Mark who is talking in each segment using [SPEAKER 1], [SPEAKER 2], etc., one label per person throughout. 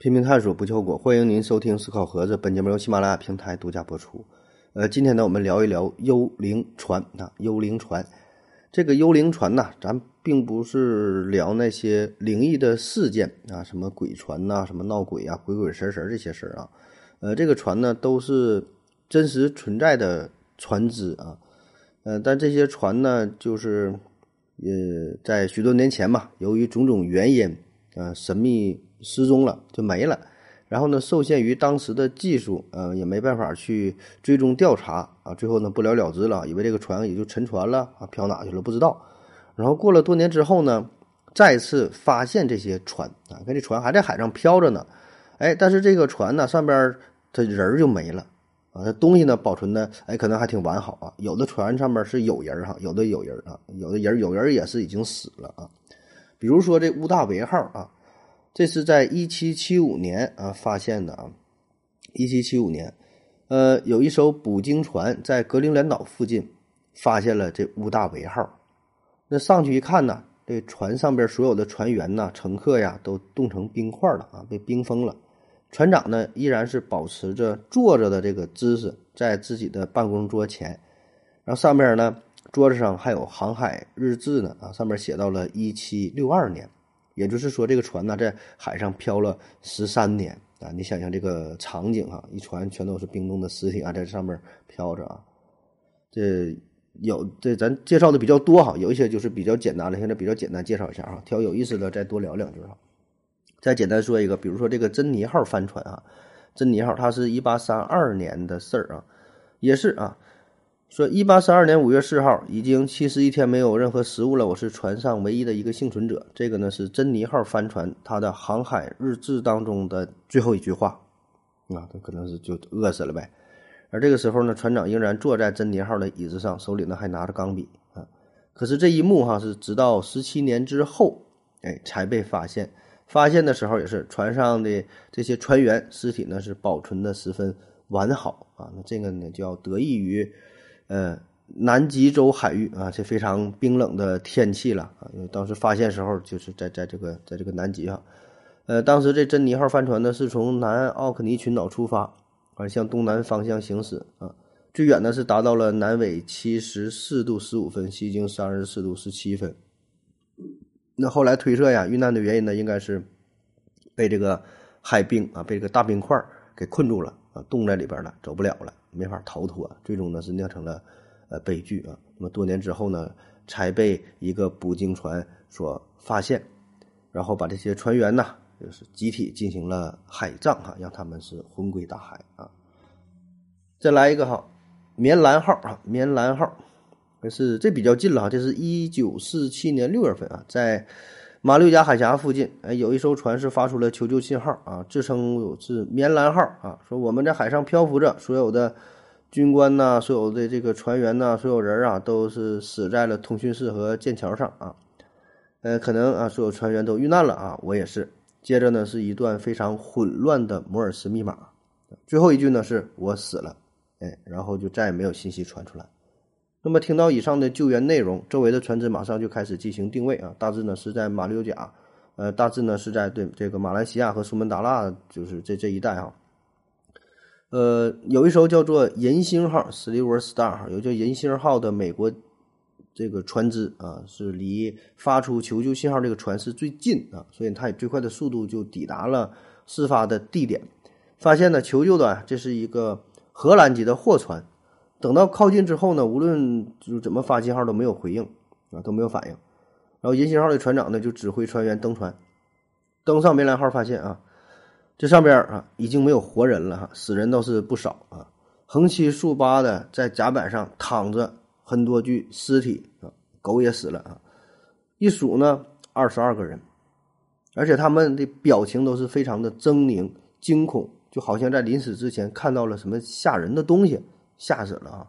[SPEAKER 1] 拼命探索不求果，欢迎您收听思考盒子。本节目由喜马拉雅平台独家播出。呃，今天呢，我们聊一聊幽灵船啊，幽灵船。这个幽灵船呢，咱并不是聊那些灵异的事件啊，什么鬼船呐，什么闹鬼啊，鬼鬼神神这些事儿啊。呃，这个船呢，都是真实存在的船只啊。呃，但这些船呢，就是呃，在许多年前吧，由于种种原因，呃，神秘。失踪了就没了，然后呢，受限于当时的技术，呃，也没办法去追踪调查啊，最后呢不了了之了，以为这个船也就沉船了啊，漂哪去了不知道。然后过了多年之后呢，再次发现这些船啊，看这船还在海上漂着呢，哎，但是这个船呢上边它人就没了啊，它东西呢保存的哎可能还挺完好啊，有的船上面是有人哈，有的有人啊，有的人有人也是已经死了啊，比如说这乌大维号啊。这是在一七七五年啊发现的啊，一七七五年，呃，有一艘捕鲸船在格陵兰岛附近发现了这乌大维号。那上去一看呢，这船上边所有的船员呐、乘客呀都冻成冰块了啊，被冰封了。船长呢依然是保持着坐着的这个姿势，在自己的办公桌前，然后上面呢桌子上还有航海日志呢啊，上面写到了一七六二年。也就是说，这个船呢在海上漂了十三年啊！你想想这个场景啊，一船全都是冰冻的尸体啊，在上面漂着啊。这有这咱介绍的比较多哈，有一些就是比较简单的，现在比较简单介绍一下啊，挑有意思的再多聊两句哈。再简单说一个，比如说这个珍妮号帆船啊，珍妮号它是一八三二年的事儿啊，也是啊。说，一八三二年五月四号，已经七十一天没有任何食物了。我是船上唯一的一个幸存者。这个呢是珍妮号帆船它的航海日志当中的最后一句话，啊，他可能是就饿死了呗。而这个时候呢，船长仍然坐在珍妮号的椅子上，手里呢还拿着钢笔啊。可是这一幕哈是直到十七年之后，哎，才被发现。发现的时候也是船上的这些船员尸体呢是保存的十分完好啊。那这个呢就要得益于。呃，南极洲海域啊，这非常冰冷的天气了啊。因为当时发现时候就是在在这个在这个南极哈，呃，当时这珍妮号帆船呢是从南奥克尼群岛出发，而，向东南方向行驶啊，最远呢是达到了南纬七十四度十五分，西经三十四度十七分。那后来推测呀，遇难的原因呢，应该是被这个海冰啊，被这个大冰块给困住了啊，冻在里边了，走不了了。没法逃脱，最终呢是酿成了呃悲剧啊。那么多年之后呢，才被一个捕鲸船所发现，然后把这些船员呢，就是集体进行了海葬哈，让他们是魂归大海啊。再来一个哈，棉兰号啊，棉兰号，这是这比较近了哈，这是一九四七年六月份啊，在。马六甲海峡附近，哎，有一艘船是发出了求救信号啊，自称是“棉兰号”啊，说我们在海上漂浮着，所有的军官呐，所有的这个船员呐，所有人啊，都是死在了通讯室和剑桥上啊，呃，可能啊，所有船员都遇难了啊，我也是。接着呢，是一段非常混乱的摩尔斯密码，最后一句呢，是我死了，哎，然后就再也没有信息传出来。那么听到以上的救援内容，周围的船只马上就开始进行定位啊，大致呢是在马六甲，呃，大致呢是在对这个马来西亚和苏门答腊，就是这这一带哈。呃，有一艘叫做银星号 （Silver Star），有叫银星号的美国这个船只啊，是离发出求救信号这个船是最近啊，所以它以最快的速度就抵达了事发的地点，发现呢求救的这是一个荷兰籍的货船。等到靠近之后呢，无论就怎么发信号都没有回应啊，都没有反应。然后银星号的船长呢就指挥船员登船，登上梅兰号，发现啊，这上边啊已经没有活人了哈，死人倒是不少啊，横七竖八的在甲板上躺着很多具尸体啊，狗也死了啊，一数呢二十二个人，而且他们的表情都是非常的狰狞惊恐，就好像在临死之前看到了什么吓人的东西。吓死了啊！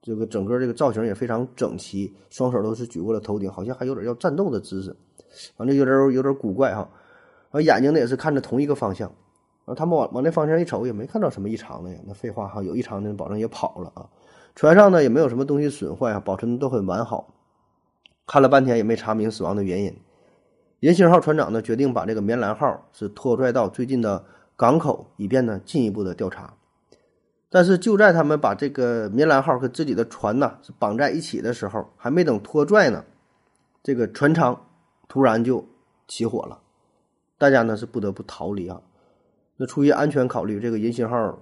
[SPEAKER 1] 这个整个这个造型也非常整齐，双手都是举过了头顶，好像还有点要战斗的姿势，反正有点有点古怪哈。然后眼睛呢也是看着同一个方向，然后他们往往那方向一瞅，也没看到什么异常的呀。那废话哈，有异常的保证也跑了啊。船上呢也没有什么东西损坏啊，保存的都很完好。看了半天也没查明死亡的原因。银星号船长呢决定把这个棉兰号是拖拽到最近的港口，以便呢进一步的调查。但是就在他们把这个棉兰号和自己的船呢是绑在一起的时候，还没等拖拽呢，这个船舱突然就起火了，大家呢是不得不逃离啊。那出于安全考虑，这个银星号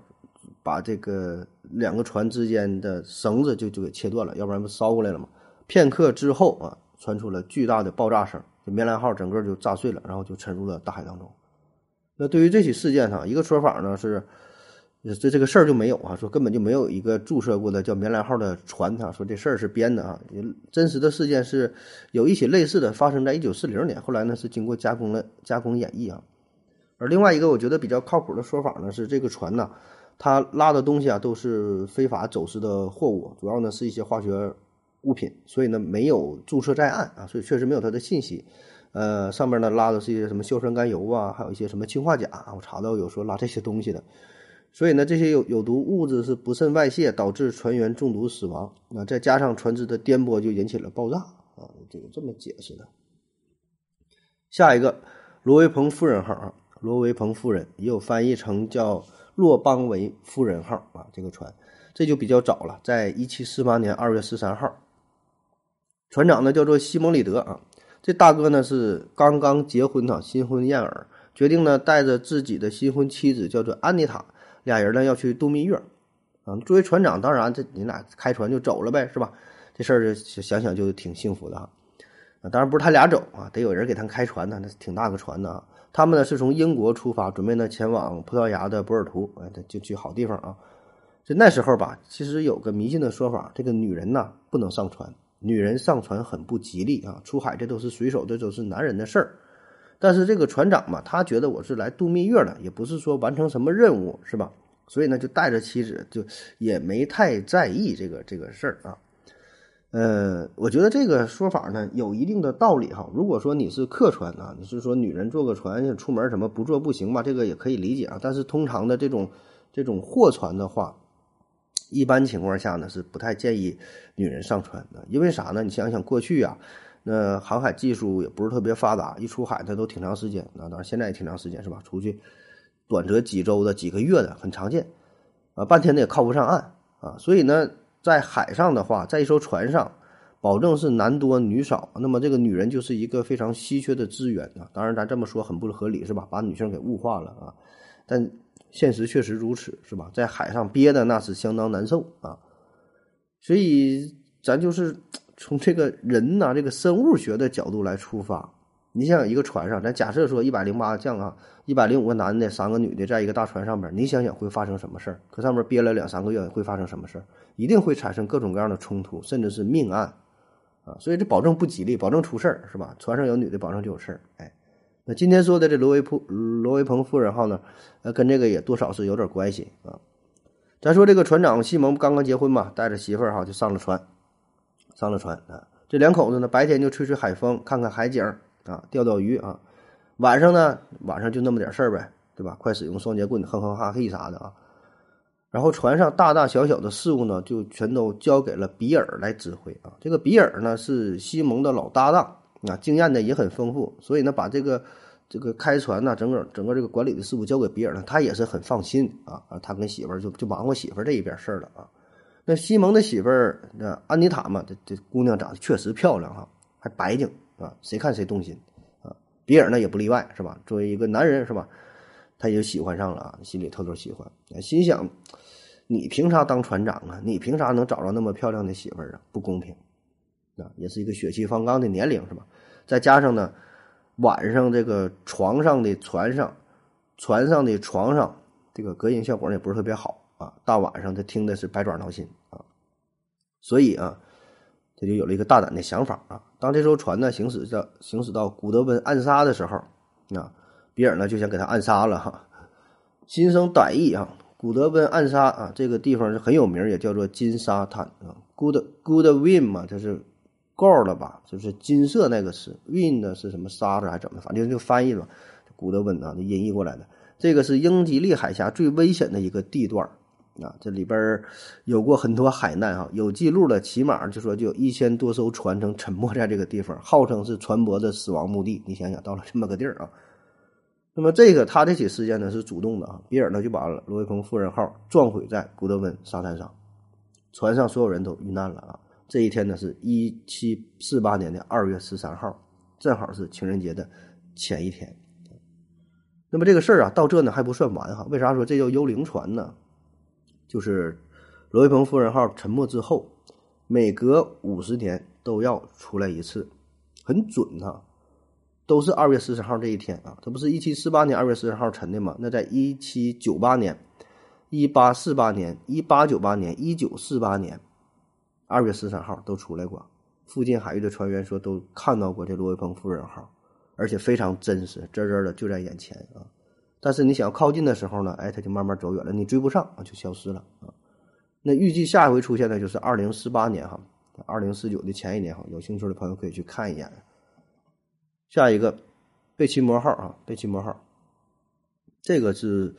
[SPEAKER 1] 把这个两个船之间的绳子就就给切断了，要不然不烧过来了吗？片刻之后啊，传出了巨大的爆炸声。这棉兰号整个就炸碎了，然后就沉入了大海当中。那对于这起事件上，一个说法呢是，这这个事儿就没有啊，说根本就没有一个注册过的叫棉兰号的船，他说这事儿是编的啊。真实的事件是有一起类似的发生在一九四零年，后来呢是经过加工了加工演绎啊。而另外一个我觉得比较靠谱的说法呢是，这个船呢，它拉的东西啊都是非法走私的货物，主要呢是一些化学。物品，所以呢没有注册在案啊，所以确实没有他的信息。呃，上面呢拉的是一些什么硝酸甘油啊，还有一些什么氰化钾啊，我查到有说拉这些东西的。所以呢，这些有有毒物质是不慎外泄，导致船员中毒死亡。那再加上船只的颠簸，就引起了爆炸啊，就这么解释的。下一个，罗维蓬夫人号啊，罗维蓬夫人也有翻译成叫洛邦维夫人号啊，这个船这就比较早了，在一七四八年二月十三号。船长呢叫做西蒙里德啊，这大哥呢是刚刚结婚啊，新婚燕尔，决定呢带着自己的新婚妻子叫做安妮塔，俩人呢要去度蜜月啊。作为船长，当然这你俩开船就走了呗，是吧？这事儿想想就挺幸福的哈啊。当然不是他俩走啊，得有人给他们开船呢，那挺大个船呢。他们呢是从英国出发，准备呢前往葡萄牙的波尔图，哎，就去好地方啊。就那时候吧，其实有个迷信的说法，这个女人呐不能上船。女人上船很不吉利啊！出海这都是随手，这都是男人的事儿。但是这个船长嘛，他觉得我是来度蜜月的，也不是说完成什么任务，是吧？所以呢，就带着妻子，就也没太在意这个这个事儿啊。呃，我觉得这个说法呢有一定的道理哈。如果说你是客船啊，你是说女人坐个船出门什么不坐不行吧？这个也可以理解啊。但是通常的这种这种货船的话，一般情况下呢，是不太建议女人上船的，因为啥呢？你想想过去啊，那航海技术也不是特别发达，一出海它都挺长时间，啊，当然现在也挺长时间是吧？出去短则几周的、几个月的很常见，啊，半天的也靠不上岸啊。所以呢，在海上的话，在一艘船上，保证是男多女少，那么这个女人就是一个非常稀缺的资源啊。当然，咱这么说很不合理是吧？把女性给物化了啊，但。现实确实如此，是吧？在海上憋的那是相当难受啊，所以咱就是从这个人呐，这个生物学的角度来出发。你想想，一个船上，咱假设说一百零八将啊，一百零五个男的，三个女的，在一个大船上边，你想想会发生什么事儿？可上面憋了两三个月，会发生什么事儿？一定会产生各种各样的冲突，甚至是命案啊！所以这保证不吉利，保证出事儿，是吧？船上有女的，保证就有事儿，哎。那今天说的这罗维普罗维鹏夫人号呢，呃，跟这个也多少是有点关系啊。咱说这个船长西蒙刚刚结婚嘛，带着媳妇儿哈就上了船，上了船啊。这两口子呢，白天就吹吹海风，看看海景啊，钓钓鱼啊。晚上呢，晚上就那么点事儿呗，对吧？快使用双截棍，哼哼哈嘿啥的啊。然后船上大大小小的事务呢，就全都交给了比尔来指挥啊。这个比尔呢，是西蒙的老搭档。啊，经验呢也很丰富，所以呢，把这个这个开船呢，整个整个这个管理的事务交给比尔呢，他也是很放心啊。啊，他跟媳妇儿就就忙活媳妇儿这一边事儿了啊。那西蒙的媳妇儿那安妮塔嘛，这这姑娘长得确实漂亮哈，还白净啊，谁看谁动心啊。比尔呢也不例外是吧？作为一个男人是吧，他也喜欢上了啊，心里偷偷喜欢，心想你凭啥当船长啊？你凭啥能找着那么漂亮的媳妇儿啊？不公平。啊，也是一个血气方刚的年龄，是吧？再加上呢，晚上这个床上的船上，船上的床上，这个隔音效果也不是特别好啊。大晚上他听的是百爪挠心啊，所以啊，他就有了一个大胆的想法啊。当这艘船呢行驶到行驶到古德温暗杀的时候，啊，比尔呢就想给他暗杀了哈，心生歹意啊。古德温暗杀啊，这个地方是很有名，也叫做金沙滩啊，Good Good Win 嘛，它是。Gold 吧？就是金色那个词 win 的是什么沙子还是怎么？反正就翻译了，古德温啊，那音译过来的。这个是英吉利海峡最危险的一个地段啊，这里边有过很多海难啊，有记录的起码就说就有一千多艘船曾沉没在这个地方，号称是船舶的死亡墓地。你想想到了这么个地儿啊，那么这个他这起事件呢是主动的啊，比尔呢就把罗威鹏夫人号撞毁在古德温沙滩上，船上所有人都遇难了啊。这一天呢是一七四八年的二月十三号，正好是情人节的前一天。那么这个事儿啊到这呢还不算完哈，为啥说这叫幽灵船呢？就是罗威鹏夫人号沉没之后，每隔五十年都要出来一次，很准哈，都是二月十三号这一天啊。它不是一七四八年二月十三号沉的吗？那在一七九八年、一八四八年、一八九八年、一九四八年，二月十三号都出来过。附近海域的船员说都看到过这罗威鹏夫人号，而且非常真实，真真的就在眼前啊。但是你想要靠近的时候呢，哎，它就慢慢走远了，你追不上啊，就消失了啊。那预计下一回出现的就是二零四八年哈，二零四九的前一年哈，有兴趣的朋友可以去看一眼。下一个，贝奇摩号啊，贝奇摩号，这个是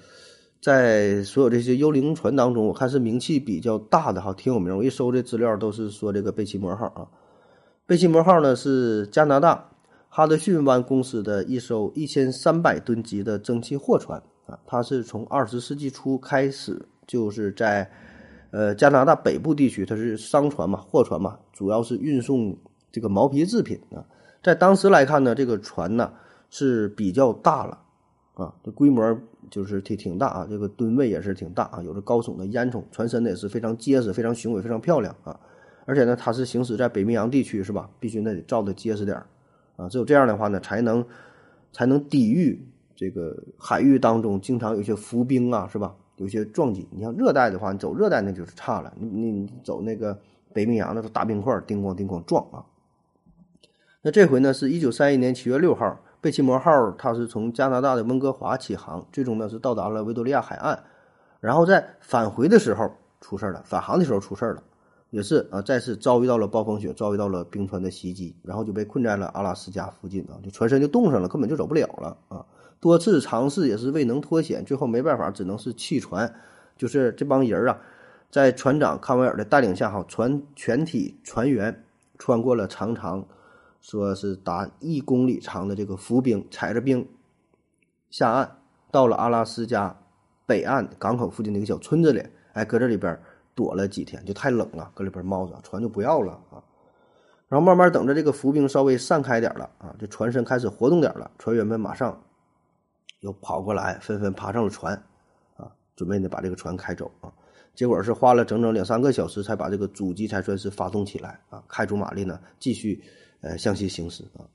[SPEAKER 1] 在所有这些幽灵船当中，我看是名气比较大的哈，挺有名。我一搜这资料都是说这个贝奇摩号啊，贝奇摩号呢是加拿大。哈德逊湾公司的一艘一千三百吨级的蒸汽货船啊，它是从二十世纪初开始就是在呃加拿大北部地区，它是商船嘛，货船嘛，主要是运送这个毛皮制品啊。在当时来看呢，这个船呢是比较大了啊，这规模就是挺挺大啊，这个吨位也是挺大啊，有着高耸的烟囱，船身呢也是非常结实、非常雄伟、非常漂亮啊。而且呢，它是行驶在北冰洋地区是吧？必须那得造的结实点儿。啊，只有这样的话呢，才能才能抵御这个海域当中经常有些浮冰啊，是吧？有些撞击。你像热带的话，你走热带那就是差了。你你走那个北冰洋那都大冰块，叮咣叮咣撞啊。那这回呢，是一九三一年七月六号，贝奇摩号它是从加拿大的温哥华起航，最终呢是到达了维多利亚海岸，然后在返回的时候出事了，返航的时候出事了。也是啊，再次遭遇到了暴风雪，遭遇到了冰川的袭击，然后就被困在了阿拉斯加附近啊，就船身就冻上了，根本就走不了了啊！多次尝试也是未能脱险，最后没办法，只能是弃船。就是这帮人啊，在船长康维尔的带领下，哈，船全体船员穿过了长长，说是达一公里长的这个浮冰，踩着冰下岸，到了阿拉斯加北岸港口附近的一个小村子里，哎，搁这里边。躲了几天就太冷了，搁里边猫着，船就不要了啊。然后慢慢等着这个浮冰稍微散开点了啊，这船身开始活动点了，船员们马上又跑过来，纷纷爬上了船啊，准备呢把这个船开走啊。结果是花了整整两三个小时才把这个主机才算是发动起来啊，开足马力呢继续呃向西行驶啊。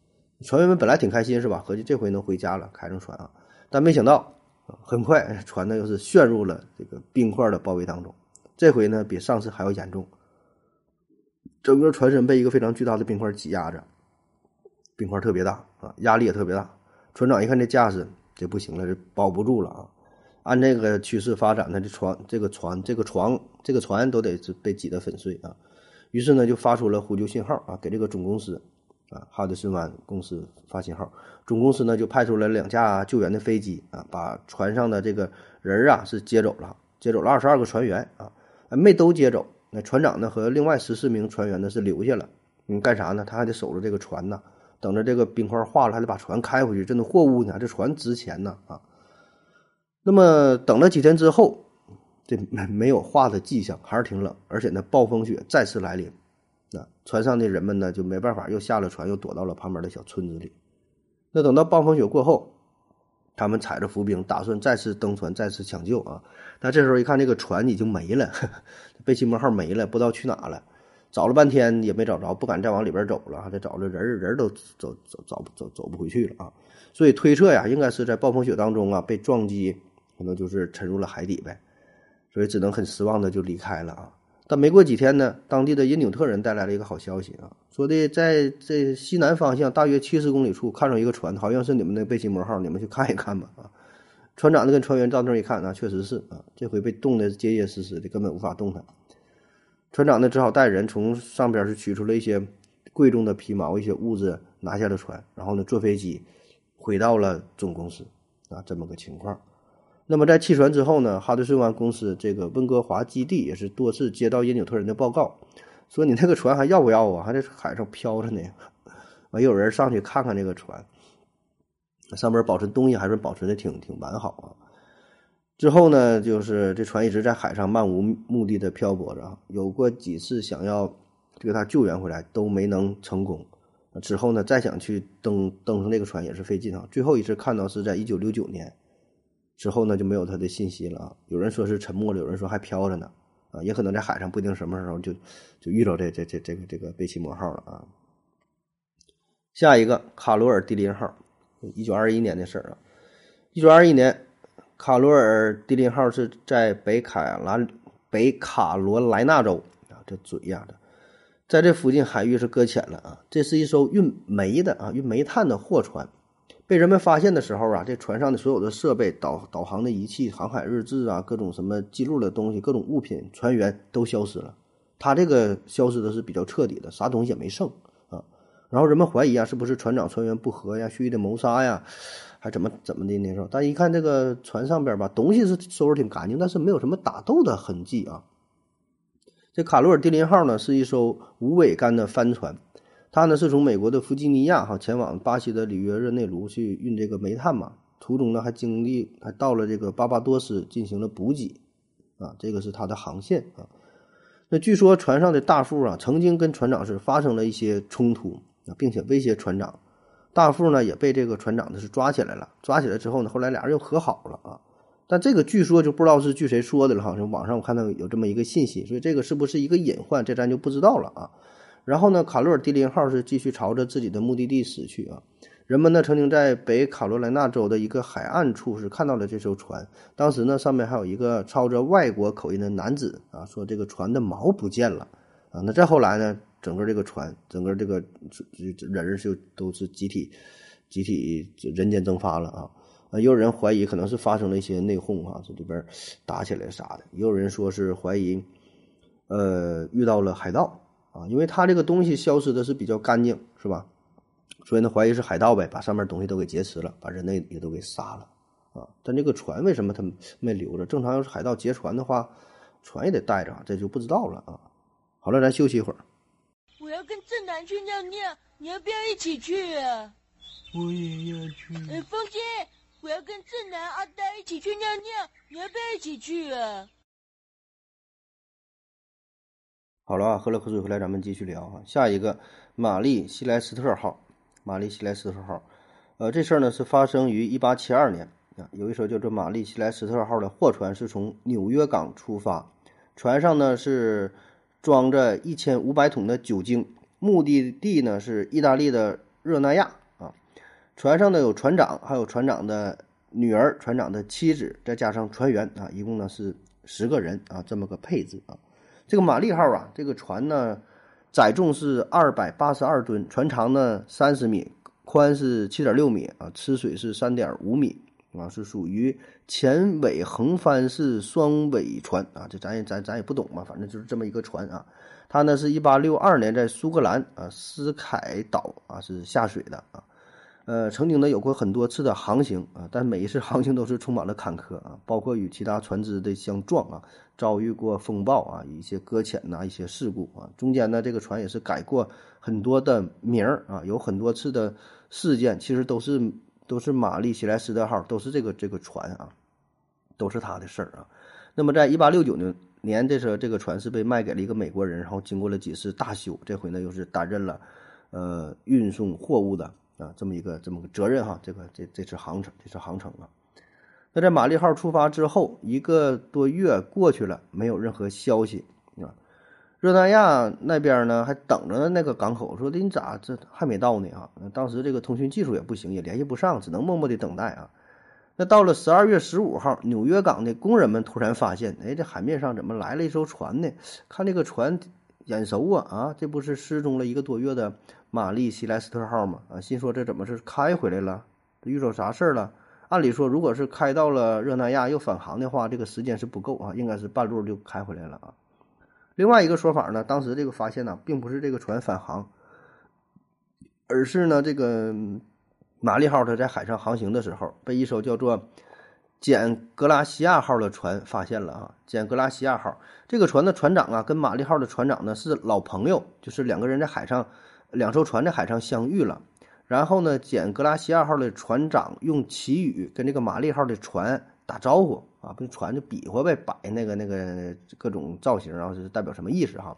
[SPEAKER 1] 船员们本来挺开心是吧？合计这回能回家了，开上船啊。但没想到很快船呢又是陷入了这个冰块的包围当中。这回呢，比上次还要严重。整个船身被一个非常巨大的冰块挤压着，冰块特别大啊，压力也特别大。船长一看这架势，这不行了，这保不住了啊！按这个趋势发展，呢，这船、这个船、这个床、这个船都得被挤得粉碎啊。于是呢，就发出了呼救信号啊，给这个总公司啊，哈德逊湾公司发信号。总公司呢，就派出了两架救援的飞机啊，把船上的这个人啊是接走了，接走了二十二个船员啊。没都接走，那船长呢和另外十四名船员呢是留下了。你干啥呢？他还得守着这个船呢，等着这个冰块化了，还得把船开回去。这都货物呢，这船值钱呢啊。那么等了几天之后，这没没有化的迹象，还是挺冷，而且呢暴风雪再次来临。那船上的人们呢就没办法，又下了船，又躲到了旁边的小村子里。那等到暴风雪过后。他们踩着浮冰，打算再次登船，再次抢救啊！但这时候一看，这个船已经没了，贝奇摩号没了，不知道去哪了。找了半天也没找着，不敢再往里边走了，还得找着人，人都走走走走走不回去了啊！所以推测呀，应该是在暴风雪当中啊被撞击，可能就是沉入了海底呗。所以只能很失望的就离开了啊。但没过几天呢，当地的因纽特人带来了一个好消息啊，说的在这西南方向大约七十公里处看着一个船，好像是你们的贝奇摩号，你们去看一看吧啊。船长呢跟船员到那儿一看啊，确实是啊，这回被冻得结结实实的，根本无法动弹。船长呢只好带人从上边是取出了一些贵重的皮毛、一些物资，拿下了船，然后呢坐飞机回到了总公司啊，这么个情况。那么在弃船之后呢，哈德逊湾公司这个温哥华基地也是多次接到因纽特人的报告，说你那个船还要不要啊？还在海上漂着呢。完，有人上去看看这个船，上面保存东西还是保存的挺挺完好啊。之后呢，就是这船一直在海上漫无目的的漂泊着，有过几次想要这个他救援回来都没能成功。之后呢，再想去登登上那个船也是费劲啊。最后一次看到是在一九六九年。之后呢就没有他的信息了啊！有人说是沉没了，有人说还飘着呢，啊，也可能在海上，不一定什么时候就就遇到这这这这个这个贝奇摩号了啊。下一个卡罗尔迪林号，一九二一年的事儿啊。一九二一年，卡罗尔迪林号是在北卡兰北卡罗来纳州啊，这嘴呀的，在这附近海域是搁浅了啊。这是一艘运煤的啊，运煤炭的货船。被人们发现的时候啊，这船上的所有的设备、导导航的仪器、航海日志啊，各种什么记录的东西、各种物品、船员都消失了。他这个消失的是比较彻底的，啥东西也没剩啊。然后人们怀疑啊，是不是船长船员不和呀、蓄意的谋杀呀，还怎么怎么的那时候？但一看这个船上边吧，东西是收拾挺干净，但是没有什么打斗的痕迹啊。这卡罗尔蒂林号呢，是一艘无桅杆的帆船。他呢是从美国的弗吉尼亚哈前往巴西的里约热内卢去运这个煤炭嘛，途中呢还经历还到了这个巴巴多斯进行了补给，啊，这个是他的航线啊。那据说船上的大副啊曾经跟船长是发生了一些冲突啊，并且威胁船长，大副呢也被这个船长呢是抓起来了，抓起来之后呢，后来俩人又和好了啊。但这个据说就不知道是据谁说的了哈，网上我看到有这么一个信息，所以这个是不是一个隐患，这咱就不知道了啊。然后呢，卡罗尔迪林号是继续朝着自己的目的地驶去啊。人们呢曾经在北卡罗来纳州的一个海岸处是看到了这艘船，当时呢上面还有一个操着外国口音的男子啊，说这个船的锚不见了啊。那再后来呢，整个这个船，整个这个人就都是集体集体人间蒸发了啊。啊，也有人怀疑可能是发生了一些内讧啊，这里边打起来啥的。也有人说是怀疑，呃，遇到了海盗。啊，因为它这个东西消失的是比较干净，是吧？所以呢，怀疑是海盗呗，把上面东西都给劫持了，把人类也都给杀了啊。但这个船为什么他没留着？正常要是海盗劫船的话，船也得带着，这就不知道了啊。好了，咱休息一会儿。
[SPEAKER 2] 我要跟正南去尿尿，你要不要一起去啊？
[SPEAKER 3] 我也要去。
[SPEAKER 2] 哎，风姐，我要跟正南、阿呆一起去尿尿，你要不要一起去啊？
[SPEAKER 1] 好了啊，喝了口水回来，咱们继续聊哈。下一个，玛丽西莱斯特号，玛丽西莱斯特号，呃，这事儿呢是发生于一八七二年啊。有一艘叫做玛丽西莱斯特号的货船是从纽约港出发，船上呢是装着一千五百桶的酒精，目的地呢是意大利的热那亚啊。船上呢有船长，还有船长的女儿、船长的妻子，再加上船员啊，一共呢是十个人啊，这么个配置啊。这个玛丽号啊，这个船呢，载重是二百八十二吨，船长呢三十米，宽是七点六米啊，吃水是三点五米啊，是属于前尾横帆式双尾船啊，这咱也咱咱也不懂嘛，反正就是这么一个船啊。它呢是一八六二年在苏格兰啊斯凯岛啊是下水的啊。呃，曾经呢有过很多次的航行啊，但每一次航行都是充满了坎坷啊，包括与其他船只的相撞啊，遭遇过风暴啊，一些搁浅呐，一些事故啊。中间呢，这个船也是改过很多的名儿啊，有很多次的事件，其实都是都是玛丽希莱斯特号，都是这个这个船啊，都是他的事儿啊。那么，在一八六九年年，这时候这个船是被卖给了一个美国人，然后经过了几次大修，这回呢又是担任了呃运送货物的。啊，这么一个这么个责任哈，这个这这次航程，这次航程啊。那在玛丽号出发之后一个多月过去了，没有任何消息啊。热那亚那边呢，还等着那个港口，说的你咋这还没到呢啊？当时这个通讯技术也不行，也联系不上，只能默默的等待啊。那到了十二月十五号，纽约港的工人们突然发现，哎，这海面上怎么来了一艘船呢？看这个船。眼熟啊啊！这不是失踪了一个多月的玛丽希莱斯特号吗？啊，心说这怎么是开回来了？遇着啥事儿了？按理说，如果是开到了热那亚又返航的话，这个时间是不够啊，应该是半路就开回来了啊。另外一个说法呢，当时这个发现呢，并不是这个船返航，而是呢，这个玛丽号它在海上航行的时候，被一艘叫做简格拉西亚号的船发现了啊，简格拉西亚号这个船的船长啊，跟玛丽号的船长呢是老朋友，就是两个人在海上，两艘船在海上相遇了。然后呢，简格拉西亚号的船长用旗语跟这个玛丽号的船打招呼啊，不船就比划呗，摆那个那个各种造型，然后是代表什么意思哈。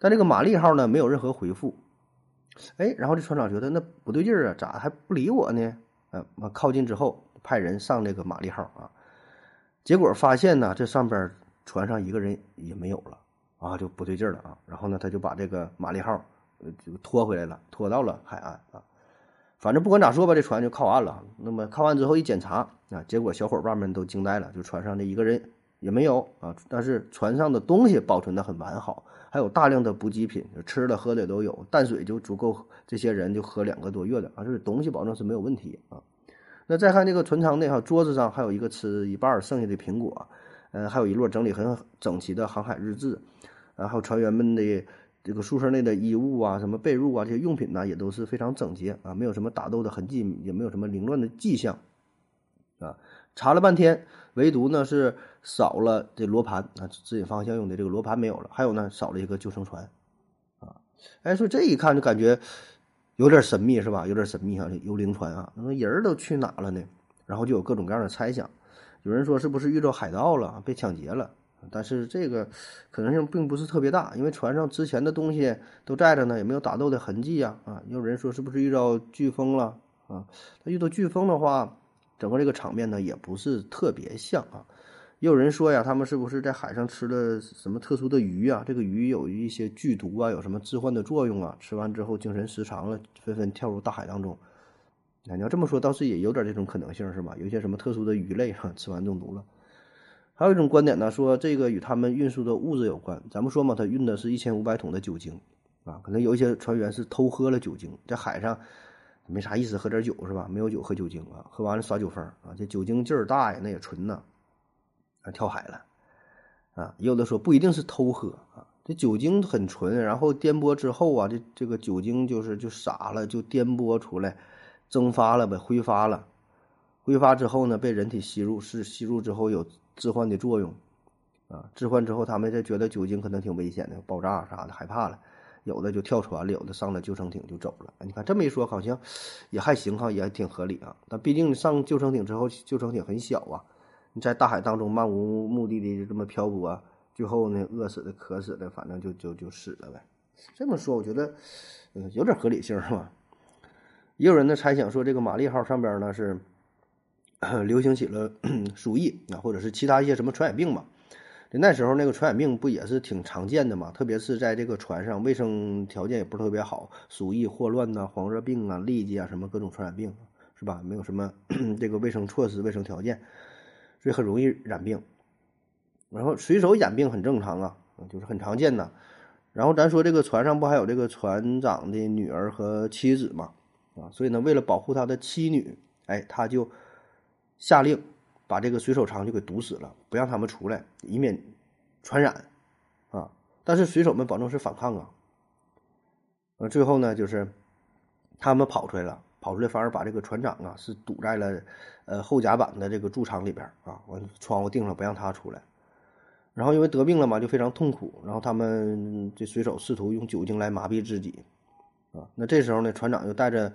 [SPEAKER 1] 但这个玛丽号呢，没有任何回复。哎，然后这船长觉得那不对劲儿啊，咋还不理我呢？呃，靠近之后。派人上这个玛丽号啊，结果发现呢，这上边船上一个人也没有了啊，就不对劲了啊。然后呢，他就把这个玛丽号就拖回来了，拖到了海岸啊。反正不管咋说吧，这船就靠岸了。那么靠岸之后一检查啊，结果小伙伴们都惊呆了，就船上这一个人也没有啊。但是船上的东西保存的很完好，还有大量的补给品，吃的喝的都有，淡水就足够这些人就喝两个多月的啊。这东西保证是没有问题啊。那再看这个船舱内哈，桌子上还有一个吃一半剩下的苹果，呃，还有一摞整理很整齐的航海日志，啊，还有船员们的这个宿舍内的衣物啊，什么被褥啊，这些用品呢，也都是非常整洁啊，没有什么打斗的痕迹，也没有什么凌乱的迹象，啊，查了半天，唯独呢是少了这罗盘啊，指引方向用的这个罗盘没有了，还有呢少了一个救生船，啊，哎，说这一看就感觉。有点神秘是吧？有点神秘啊，幽灵船啊，那人都去哪了呢？然后就有各种各样的猜想，有人说是不是遇到海盗了，被抢劫了？但是这个可能性并不是特别大，因为船上之前的东西都在着呢，也没有打斗的痕迹呀。啊，也有人说是不是遇到飓风了？啊，那遇到飓风的话，整个这个场面呢也不是特别像啊。也有人说呀，他们是不是在海上吃了什么特殊的鱼啊？这个鱼有一些剧毒啊，有什么致幻的作用啊？吃完之后精神失常了，纷纷跳入大海当中。那你要这么说，倒是也有点这种可能性，是吧？有一些什么特殊的鱼类哈，吃完中毒了。还有一种观点呢，说这个与他们运输的物质有关。咱们说嘛，他运的是一千五百桶的酒精啊，可能有一些船员是偷喝了酒精，在海上没啥意思，喝点酒是吧？没有酒喝酒精啊，喝完了耍酒疯啊，这酒精劲儿大呀，那也纯呐。跳海了，啊，有的说不一定是偷喝啊，这酒精很纯，然后颠簸之后啊，这这个酒精就是就洒了，就颠簸出来，蒸发了呗，挥发了，挥发之后呢，被人体吸入，是吸入之后有致幻的作用，啊，致幻之后他们就觉得酒精可能挺危险的，爆炸啥的，害怕了，有的就跳船了，有的上了救生艇就走了。你看这么一说，好像也还行哈，也挺合理啊。但毕竟上救生艇之后，救生艇很小啊。在大海当中漫无目的的就这么漂泊，最后呢饿死的、渴死的，反正就就就死了呗。这么说，我觉得，嗯，有点合理性是吧？也有人呢猜想说，这个玛丽号上边呢是 流行起了 鼠疫啊，或者是其他一些什么传染病嘛。那时候那个传染病不也是挺常见的嘛？特别是在这个船上，卫生条件也不是特别好，鼠疫、霍乱呐、黄热病啊、痢疾啊，什么各种传染病是吧？没有什么 这个卫生措施、卫生条件。所以很容易染病，然后水手染病很正常啊，就是很常见的。然后咱说这个船上不还有这个船长的女儿和妻子嘛，啊，所以呢，为了保护他的妻女，哎，他就下令把这个水手舱就给堵死了，不让他们出来，以免传染啊。但是水手们保证是反抗啊，呃，最后呢，就是他们跑出来了。跑出来反而把这个船长啊是堵在了，呃后甲板的这个贮舱里边啊，完窗户钉上不让他出来。然后因为得病了嘛，就非常痛苦。然后他们这水手试图用酒精来麻痹自己，啊，那这时候呢，船长又带着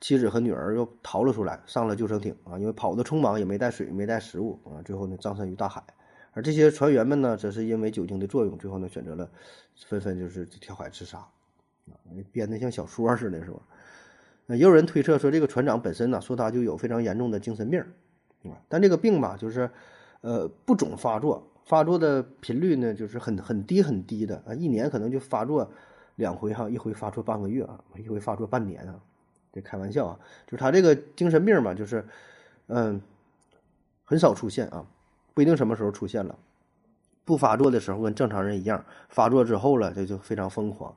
[SPEAKER 1] 妻子和女儿又逃了出来，上了救生艇啊，因为跑得匆忙，也没带水，没带食物啊，最后呢葬身于大海。而这些船员们呢，则是因为酒精的作用，最后呢选择了纷纷就是跳海自杀，啊，编的像小说似的，是吧？也有人推测说，这个船长本身呢，说他就有非常严重的精神病，啊，但这个病吧，就是，呃，不总发作，发作的频率呢，就是很很低很低的啊，一年可能就发作两回哈，一回发作半个月啊，一回发作半年啊，这开玩笑啊，就是他这个精神病嘛，就是，嗯，很少出现啊，不一定什么时候出现了，不发作的时候跟正常人一样，发作之后了，这就非常疯狂。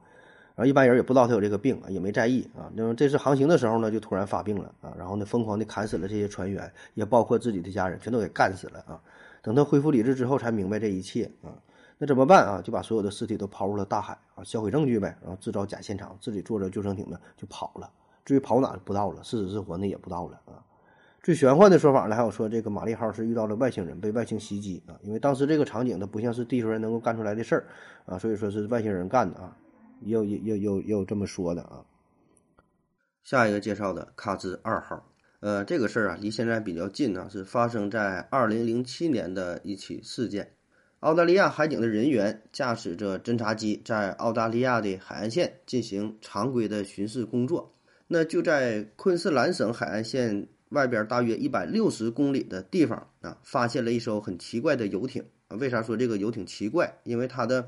[SPEAKER 1] 然后一般人也不知道他有这个病啊，也没在意啊。那么这次航行的时候呢，就突然发病了啊。然后呢，疯狂的砍死了这些船员，也包括自己的家人，全都给干死了啊。等他恢复理智之后，才明白这一切啊。那怎么办啊？就把所有的尸体都抛入了大海啊，销毁证据呗。然后制造假现场，自己坐着救生艇呢就跑了。至于跑哪不知道了，是死是活那也不知道了啊。最玄幻的说法呢，还有说这个玛丽号是遇到了外星人，被外星袭击啊，因为当时这个场景它不像是地球人能够干出来的事儿啊，所以说是外星人干的啊，也有也有有这么说的啊。下一个介绍的卡兹二号，呃，这个事儿啊离现在比较近啊，是发生在二零零七年的一起事件。澳大利亚海警的人员驾驶着侦察机在澳大利亚的海岸线进行常规的巡视工作，那就在昆士兰省海岸线。外边大约一百六十公里的地方啊，发现了一艘很奇怪的游艇。为啥说这个游艇奇怪？因为它的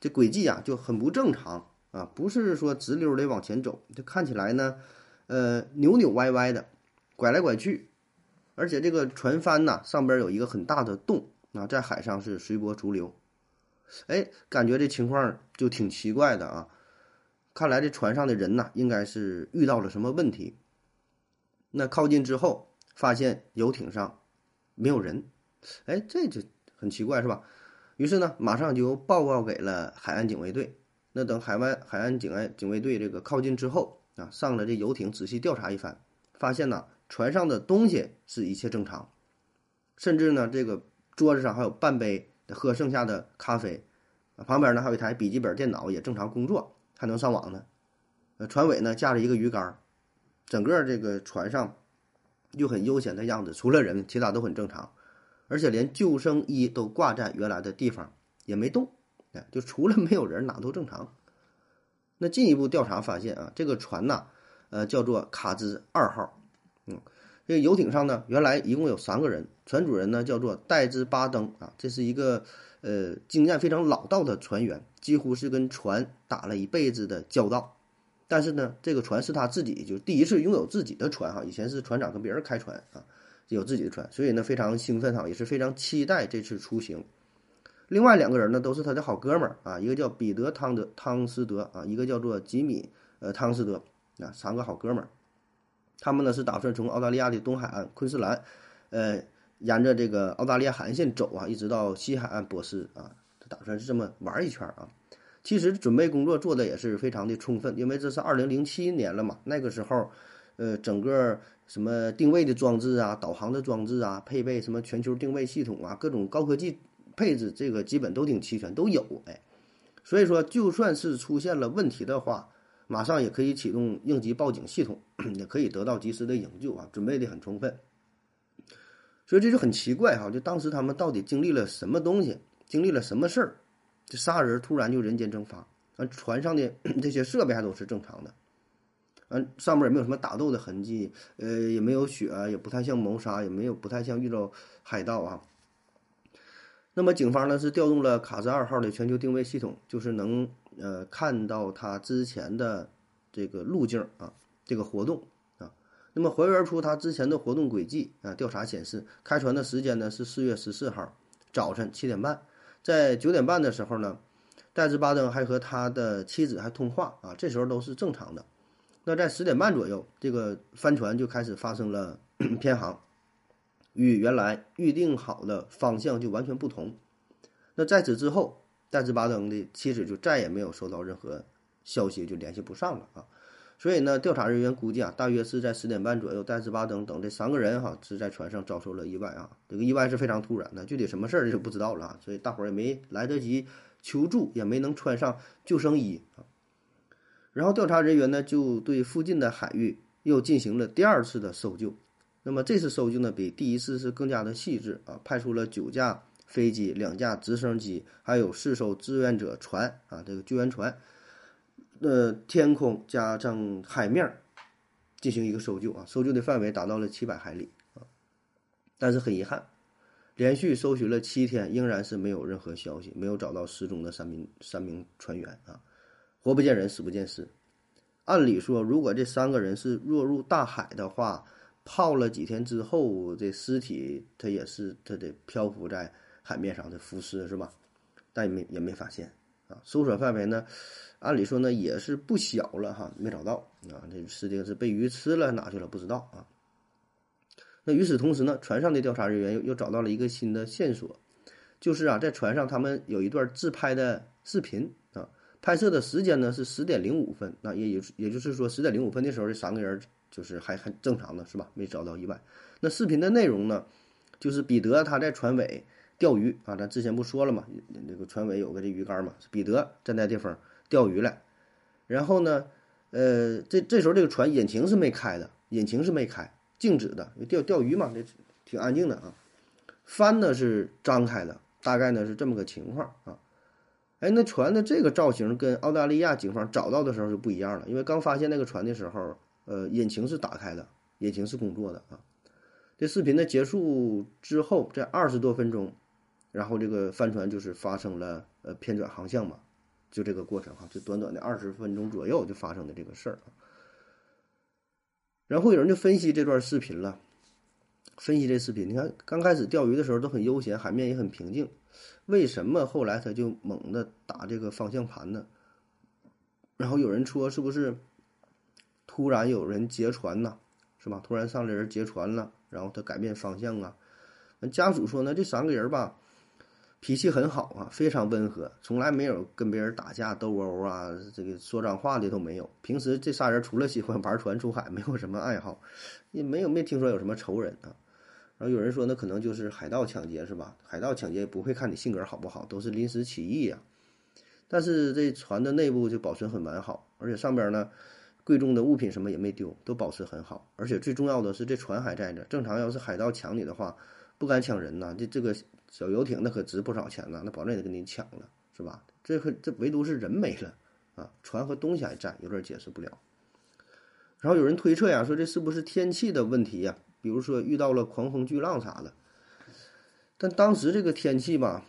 [SPEAKER 1] 这轨迹啊就很不正常啊，不是说直溜的往前走，就看起来呢，呃，扭扭歪歪的，拐来拐去。而且这个船帆呐，上边有一个很大的洞啊，在海上是随波逐流。哎，感觉这情况就挺奇怪的啊。看来这船上的人呐，应该是遇到了什么问题。那靠近之后，发现游艇上没有人，哎，这就很奇怪，是吧？于是呢，马上就报告给了海岸警卫队。那等海湾海岸警卫警卫队这个靠近之后啊，上了这游艇仔细调查一番，发现呢，船上的东西是一切正常，甚至呢，这个桌子上还有半杯喝剩下的咖啡，啊，旁边呢还有一台笔记本电脑也正常工作，还能上网呢。呃，船尾呢架着一个鱼竿。整个这个船上就很悠闲的样子，除了人，其他都很正常，而且连救生衣都挂在原来的地方，也没动，哎，就除了没有人，哪都正常。那进一步调查发现啊，这个船呐，呃，叫做卡兹二号，嗯，这个游艇上呢，原来一共有三个人，船主人呢叫做戴兹巴登啊，这是一个呃经验非常老道的船员，几乎是跟船打了一辈子的交道。但是呢，这个船是他自己就第一次拥有自己的船哈，以前是船长跟别人开船啊，有自己的船，所以呢非常兴奋哈，也是非常期待这次出行。另外两个人呢都是他的好哥们儿啊，一个叫彼得汤德汤斯德啊，一个叫做吉米呃汤斯德啊，三个好哥们儿。他们呢是打算从澳大利亚的东海岸昆士兰，呃，沿着这个澳大利亚海岸线走啊，一直到西海岸波斯啊，打算是这么玩一圈啊。其实准备工作做的也是非常的充分，因为这是二零零七年了嘛，那个时候，呃，整个什么定位的装置啊、导航的装置啊、配备什么全球定位系统啊、各种高科技配置，这个基本都挺齐全，都有哎。所以说，就算是出现了问题的话，马上也可以启动应急报警系统，也可以得到及时的营救啊，准备的很充分。所以这就很奇怪哈，就当时他们到底经历了什么东西，经历了什么事儿？这仨人突然就人间蒸发，啊，船上的 这些设备还都是正常的，嗯，上面也没有什么打斗的痕迹，呃，也没有血，也不太像谋杀，也没有不太像遇到海盗啊。那么警方呢是调动了卡兹二号的全球定位系统，就是能呃看到它之前的这个路径啊，这个活动啊，那么还原出它之前的活动轨迹啊。调查显示，开船的时间呢是四月十四号早晨七点半。在九点半的时候呢，戴兹巴登还和他的妻子还通话啊，这时候都是正常的。那在十点半左右，这个帆船就开始发生了 偏航，与原来预定好的方向就完全不同。那在此之后，戴兹巴登的妻子就再也没有收到任何消息，就联系不上了啊。所以呢，调查人员估计啊，大约是在十点半左右，戴斯巴登等这三个人哈是在船上遭受了意外啊。这个意外是非常突然的，具体什么事儿就不知道了啊。所以大伙儿也没来得及求助，也没能穿上救生衣啊。然后调查人员呢就对附近的海域又进行了第二次的搜救。那么这次搜救呢比第一次是更加的细致啊，派出了九架飞机、两架直升机，还有四艘志愿者船啊，这个救援船。呃，天空加上海面进行一个搜救啊，搜救的范围达到了七百海里啊，但是很遗憾，连续搜寻了七天，仍然是没有任何消息，没有找到失踪的三名三名船员啊，活不见人，死不见尸。按理说，如果这三个人是落入大海的话，泡了几天之后，这尸体它也是它得漂浮在海面上的浮尸是吧？但也没也没发现啊，搜索范围呢？按理说呢，也是不小了哈，没找到啊，这尸体是被鱼吃了哪去了？不知道啊。那与此同时呢，船上的调查人员又又找到了一个新的线索，就是啊，在船上他们有一段自拍的视频，拍摄的时间呢是十点零五分，那也也也就是说十点零五分的时候，这三个人就是还很正常的是吧？没找到意外。那视频的内容呢，就是彼得他在船尾钓鱼啊，咱之前不说了嘛，那个船尾有个这鱼竿嘛，彼得站在地方钓鱼来，然后呢，呃，这这时候这个船引擎是没开的，引擎是没开，静止的，钓钓鱼嘛，这挺安静的啊。帆呢是张开的，大概呢是这么个情况啊。哎，那船的这个造型跟澳大利亚警方找到的时候就不一样了，因为刚发现那个船的时候，呃，引擎是打开的，引擎是工作的啊。这视频的结束之后，这二十多分钟，然后这个帆船就是发生了呃偏转航向嘛，就这个过程哈，就短短的二十分钟左右就发生的这个事儿啊。然后有人就分析这段视频了。分析这视频，你看刚开始钓鱼的时候都很悠闲，海面也很平静，为什么后来他就猛地打这个方向盘呢？然后有人说是不是突然有人劫船呐？是吧？突然上来人劫船了，然后他改变方向啊？家属说呢，这三个人吧，脾气很好啊，非常温和，从来没有跟别人打架斗殴啊，这个说脏话的都没有。平时这仨人除了喜欢玩船出海，没有什么爱好，也没有没听说有什么仇人啊。然后有人说，那可能就是海盗抢劫是吧？海盗抢劫不会看你性格好不好，都是临时起意呀。但是这船的内部就保存很完好，而且上边呢，贵重的物品什么也没丢，都保持很好。而且最重要的是，这船还在这。正常要是海盗抢你的话，不敢抢人呐。这这个小游艇那可值不少钱呐，那保证也得给你抢了，是吧？这可这唯独是人没了啊，船和东西还在，有点解释不了。然后有人推测呀，说这是不是天气的问题呀？比如说遇到了狂风巨浪啥的，但当时这个天气吧，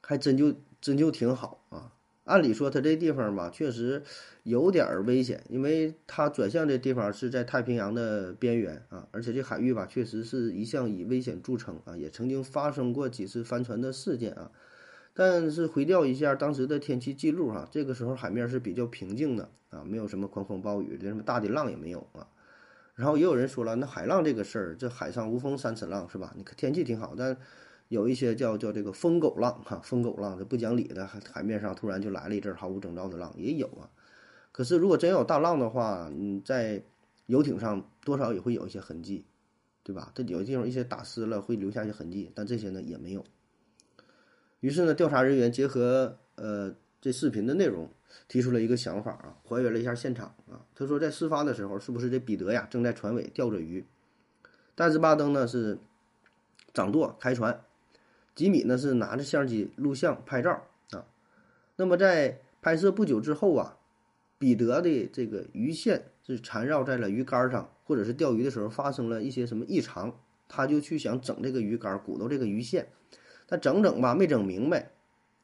[SPEAKER 1] 还真就真就挺好啊。按理说，它这地方吧，确实有点危险，因为它转向这地方是在太平洋的边缘啊，而且这海域吧，确实是一向以危险著称啊，也曾经发生过几次帆船的事件啊。但是回调一下当时的天气记录哈，这个时候海面是比较平静的啊，没有什么狂风暴雨，连什么大的浪也没有啊。然后也有人说了，那海浪这个事儿，这海上无风三尺浪是吧？你看天气挺好，但有一些叫叫这个疯狗浪哈，疯狗浪这不讲理的，海海面上突然就来了一阵毫无征兆的浪也有啊。可是如果真有大浪的话，你在游艇上多少也会有一些痕迹，对吧？这有的地方一些打湿了会留下一些痕迹，但这些呢也没有。于是呢，调查人员结合呃这视频的内容。提出了一个想法啊，还原了一下现场啊。他说，在事发的时候，是不是这彼得呀正在船尾钓着鱼？戴斯巴登呢是掌舵开船，吉米呢是拿着相机录像拍照啊。那么在拍摄不久之后啊，彼得的这个鱼线是缠绕在了鱼竿上，或者是钓鱼的时候发生了一些什么异常，他就去想整这个鱼竿，鼓捣这个鱼线，但整整吧没整明白，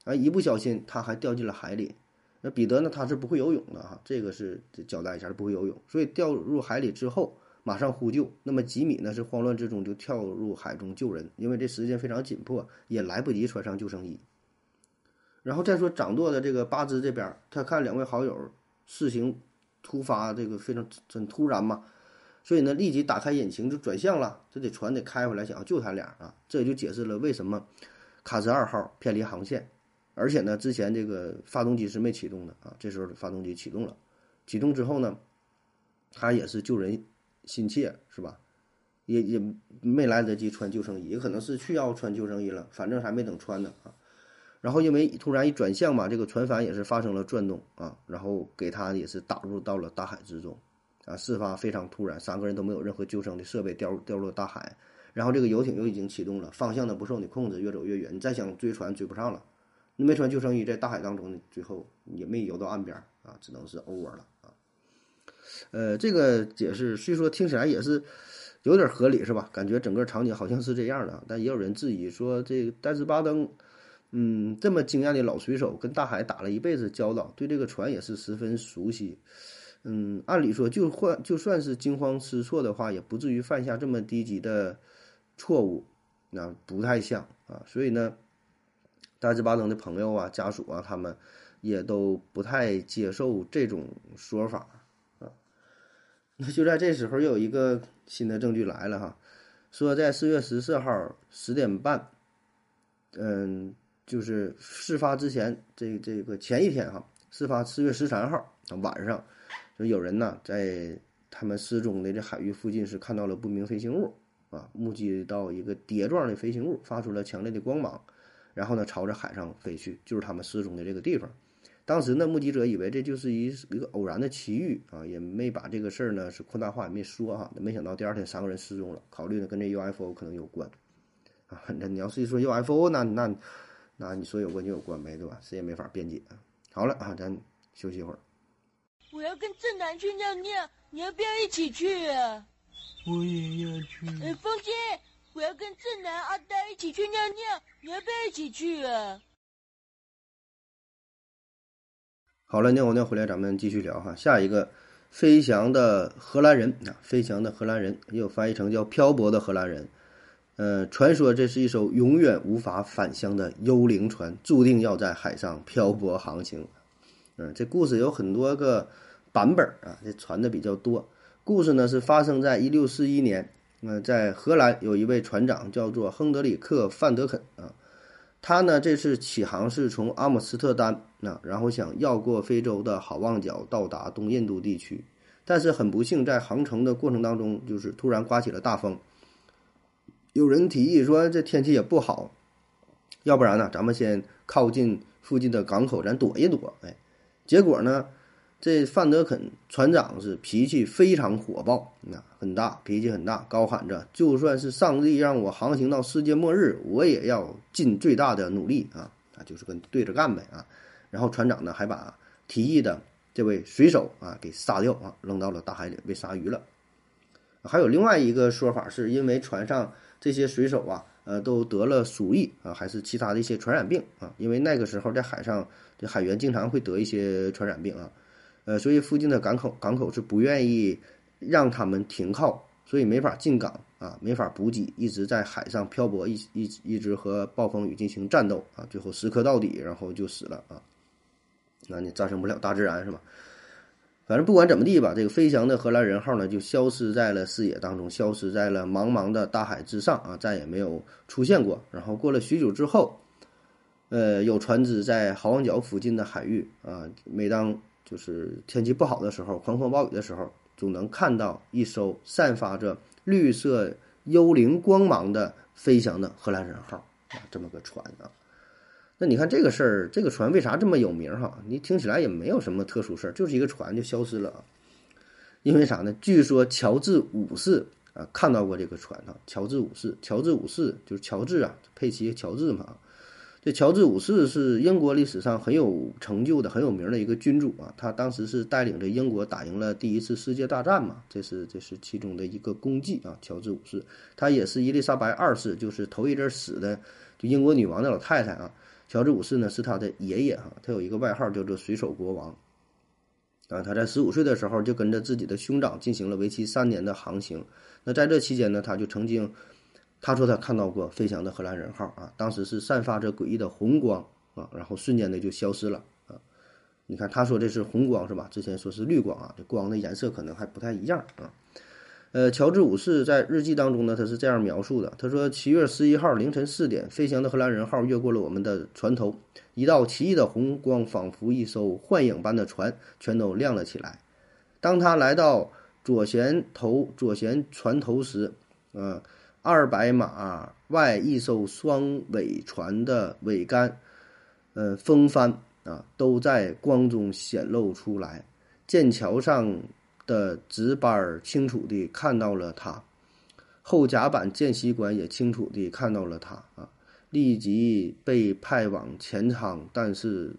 [SPEAKER 1] 啊，一不小心他还掉进了海里。那彼得呢？他是不会游泳的哈，这个是交代一下，不会游泳，所以掉入海里之后马上呼救。那么吉米呢是慌乱之中就跳入海中救人，因为这时间非常紧迫，也来不及穿上救生衣。然后再说掌舵的这个巴兹这边，他看两位好友事情突发，这个非常很突然嘛，所以呢立即打开引擎就转向了，这得船得开回来，想要救他俩啊，这也就解释了为什么卡兹二号偏离航线。而且呢，之前这个发动机是没启动的啊，这时候发动机启动了，启动之后呢，他也是救人心切，是吧？也也没来得及穿救生衣，也可能是去要穿救生衣了，反正还没等穿呢啊。然后因为突然一转向嘛，这个船帆也是发生了转动啊，然后给他也是打入到了大海之中啊。事发非常突然，三个人都没有任何救生的设备，掉掉入大海，然后这个游艇又已经启动了，方向呢不受你控制，越走越远，你再想追船追不上了。没穿救生衣，在大海当中呢，最后也没游到岸边啊，只能是 over 了啊。呃，这个解释虽说听起来也是有点合理，是吧？感觉整个场景好像是这样的，但也有人质疑说，这戴斯巴登，嗯，这么经验的老水手，跟大海打了一辈子交道，对这个船也是十分熟悉。嗯，按理说，就换就算是惊慌失措的话，也不至于犯下这么低级的错误，那不太像啊。所以呢。戴斯巴登的朋友啊、家属啊，他们也都不太接受这种说法啊。那就在这时候，又有一个新的证据来了哈，说在四月十四号十点半，嗯，就是事发之前这这个前一天哈，事发四月十三号晚上，就有人呢在他们失踪的这海域附近是看到了不明飞行物啊，目击到一个碟状的飞行物发出了强烈的光芒，然后呢朝着海上飞去，就是他们失踪的这个地方。当时呢，目击者以为这就是一一个偶然的奇遇啊，也没把这个事儿呢是扩大化，也没说哈。没想到第二天三个人失踪了，考虑呢跟这 UFO 可能有关啊。那你要是一说 UFO，那那那你说有关就有关呗，对吧？谁也没法辩解。好了啊，咱休息一会儿。
[SPEAKER 2] 我要跟正南去尿尿，你要不要一起去啊？
[SPEAKER 3] 我也要去。
[SPEAKER 2] 哎，风姐，我要跟正南、阿呆一起去尿尿，你要不要一起去啊？
[SPEAKER 1] 好了，尿完尿回来，咱们继续聊哈。下一个，飞翔的荷兰人啊，飞翔的荷兰人，也有翻译成叫漂泊的荷兰人。呃，传说这是一艘永远无法返乡的幽灵船，注定要在海上漂泊航行。嗯，这故事有很多个版本啊，这传的比较多。故事呢是发生在一六四一年，呃，在荷兰有一位船长叫做亨德里克·范德肯啊。他呢，这次起航是从阿姆斯特丹，那然后想绕过非洲的好望角到达东印度地区，但是很不幸，在航程的过程当中，就是突然刮起了大风。有人提议说，这天气也不好，要不然呢，咱们先靠近附近的港口，咱躲一躲。哎，结果呢？这范德肯船长是脾气非常火爆，那很大脾气很大，高喊着：“就算是上帝让我航行到世界末日，我也要尽最大的努力啊！”啊，就是跟对着干呗啊！然后船长呢，还把提议的这位水手啊给杀掉啊，扔到了大海里喂鲨鱼了。还有另外一个说法，是因为船上这些水手啊，呃，都得了鼠疫啊，还是其他的一些传染病啊？因为那个时候在海上，这海员经常会得一些传染病啊。呃，所以附近的港口港口是不愿意让他们停靠，所以没法进港啊，没法补给，一直在海上漂泊，一一一直和暴风雨进行战斗啊，最后死磕到底，然后就死了啊。那你战胜不了大自然是吧？反正不管怎么地吧，这个飞翔的荷兰人号呢，就消失在了视野当中，消失在了茫茫的大海之上啊，再也没有出现过。然后过了许久之后，呃，有船只在好望角附近的海域啊，每当就是天气不好的时候，狂风暴雨的时候，总能看到一艘散发着绿色幽灵光芒的飞翔的荷兰人号啊，这么个船啊。那你看这个事儿，这个船为啥这么有名哈？你听起来也没有什么特殊事儿，就是一个船就消失了啊。因为啥呢？据说乔治五世啊看到过这个船啊。乔治五世，乔治五世就是乔治啊，佩奇乔治嘛。这乔治五世是英国历史上很有成就的、很有名的一个君主啊。他当时是带领着英国打赢了第一次世界大战嘛，这是这是其中的一个功绩啊。乔治五世，他也是伊丽莎白二世，就是头一阵死的，就英国女王的老太太啊。乔治五世呢是他的爷爷哈，他有一个外号叫做水手国王。啊，他在十五岁的时候就跟着自己的兄长进行了为期三年的航行。那在这期间呢，他就曾经。他说他看到过飞翔的荷兰人号啊，当时是散发着诡异的红光啊，然后瞬间的就消失了啊。你看他说这是红光是吧？之前说是绿光啊，这光的颜色可能还不太一样啊。呃，乔治五世在日记当中呢，他是这样描述的：他说七月十一号凌晨四点，飞翔的荷兰人号越过了我们的船头，一道奇异的红光仿佛一艘幻影般的船全都亮了起来。当他来到左舷头左舷船头时，呃。二百码外一艘双尾船的桅杆，呃，风帆啊，都在光中显露出来。剑桥上的值班清楚地看到了他，后甲板见习官也清楚地看到了他啊，立即被派往前舱，但是。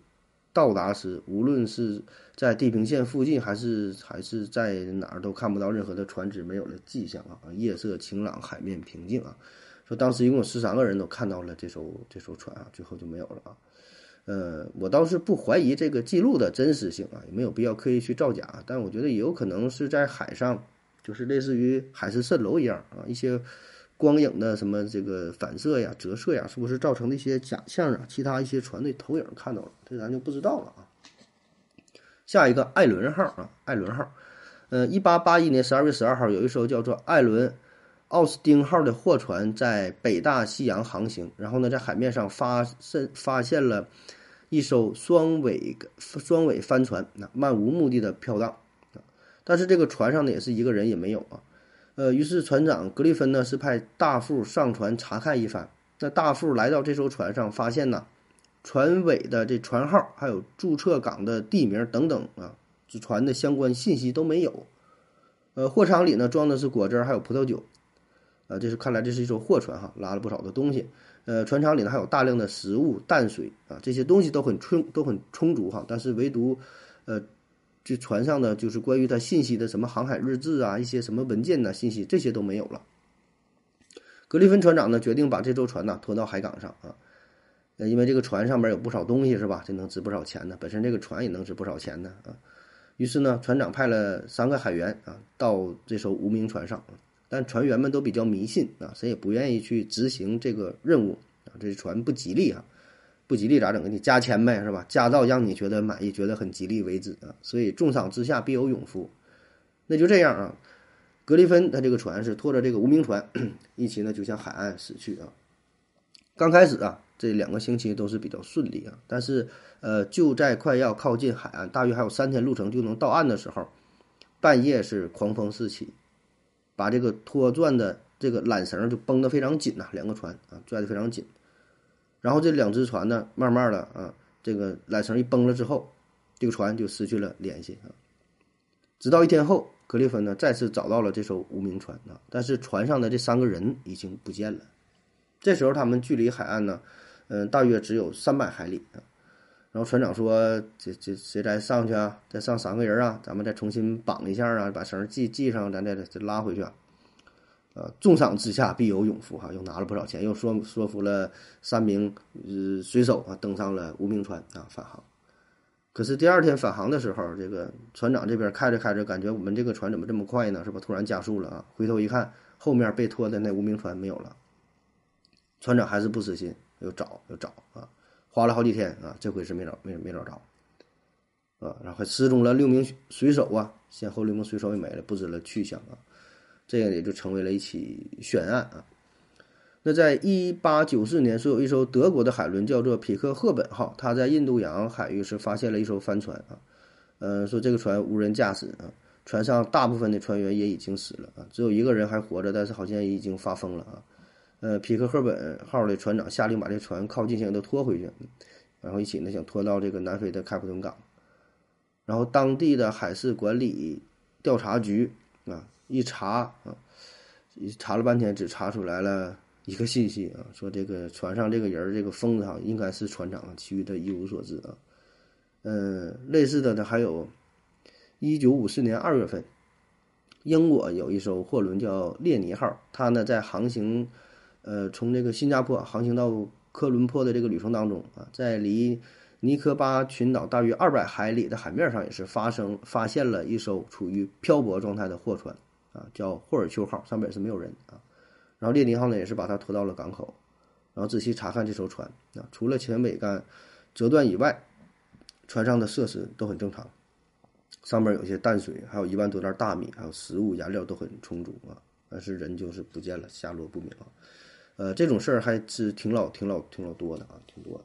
[SPEAKER 1] 到达时，无论是在地平线附近，还是还是在哪儿，都看不到任何的船只，没有了迹象啊！夜色晴朗，海面平静啊。说当时一共有十三个人都看到了这艘这艘船啊，最后就没有了啊。呃，我倒是不怀疑这个记录的真实性啊，也没有必要刻意去造假，但我觉得也有可能是在海上，就是类似于海市蜃楼一样啊，一些。光影的什么这个反射呀、折射呀，是不是造成的一些假象啊？其他一些船的投影看到了，这咱就不知道了啊。下一个艾伦号啊，艾伦号，呃，一八八一年十二月十二号，有一艘叫做艾伦奥斯丁号的货船在北大西洋航行，然后呢，在海面上发现发现了一艘双尾双尾帆船，那漫无目的的飘荡，但是这个船上呢，也是一个人也没有啊。呃，于是船长格里芬呢是派大副上船查看一番。那大副来到这艘船上，发现呢，船尾的这船号还有注册港的地名等等啊，这船的相关信息都没有。呃，货舱里呢装的是果汁还有葡萄酒，啊，这是看来这是一艘货船哈，拉了不少的东西。呃，船舱里呢还有大量的食物、淡水啊，这些东西都很充都很充足哈，但是唯独，呃。这船上的就是关于他信息的什么航海日志啊，一些什么文件呐，信息这些都没有了。格里芬船长呢决定把这艘船呢拖到海港上啊，呃，因为这个船上面有不少东西是吧？这能值不少钱呢。本身这个船也能值不少钱呢啊。于是呢，船长派了三个海员啊到这艘无名船上，但船员们都比较迷信啊，谁也不愿意去执行这个任务啊，这船不吉利啊。不吉利咋整？给你加钱呗，是吧？加到让你觉得满意、觉得很吉利为止啊！所以重赏之下必有勇夫，那就这样啊。格里芬他这个船是拖着这个无名船一起呢，就向海岸驶去啊。刚开始啊，这两个星期都是比较顺利啊，但是呃，就在快要靠近海岸，大约还有三天路程就能到岸的时候，半夜是狂风四起，把这个拖转的这个缆绳就绷得非常紧呐，两个船啊拽得非常紧。然后这两只船呢，慢慢的啊，这个缆绳一崩了之后，这个船就失去了联系啊。直到一天后，格里芬呢再次找到了这艘无名船啊，但是船上的这三个人已经不见了。这时候他们距离海岸呢，嗯，大约只有三百海里啊。然后船长说：“这这谁再上去啊？再上三个人啊？咱们再重新绑一下啊，把绳系系上，咱再再拉回去。”啊。呃，重赏之下必有勇夫哈，又拿了不少钱，又说说服了三名呃水手啊，登上了无名船啊返航。可是第二天返航的时候，这个船长这边开着开着，感觉我们这个船怎么这么快呢？是吧？突然加速了啊！回头一看，后面被拖的那无名船没有了。船长还是不死心，又找又找啊，花了好几天啊，这回是没找没没找着啊，然后失踪了六名水手啊，先后六名水手也没了，不知了去向啊。这样也就成为了一起悬案啊。那在一八九四年，说有一艘德国的海轮叫做匹克赫本号，它在印度洋海域是发现了一艘帆船啊。呃，说这个船无人驾驶啊，船上大部分的船员也已经死了啊，只有一个人还活着，但是好像已经发疯了啊。呃，匹克赫本号的船长下令把这船靠近性都拖回去，然后一起呢想拖到这个南非的开普敦港，然后当地的海事管理调查局啊。一查啊，一查了半天，只查出来了一个信息啊，说这个船上这个人这个疯子哈，应该是船长，其余的一无所知啊。嗯，类似的呢，还有，一九五四年二月份，英国有一艘货轮叫列尼号，它呢在航行，呃，从这个新加坡航行到科伦坡的这个旅程当中啊，在离尼科巴群岛大约二百海里的海面上，也是发生发现了一艘处于漂泊状态的货船。啊，叫霍尔丘号，上面也是没有人啊。然后列宁号呢，也是把它拖到了港口，然后仔细查看这艘船啊，除了前桅杆折断以外，船上的设施都很正常，上面有些淡水，还有一万多袋大米，还有食物、颜料都很充足啊。但是人就是不见了，下落不明啊。呃，这种事儿还是挺老、挺老、挺老多的啊，挺多的。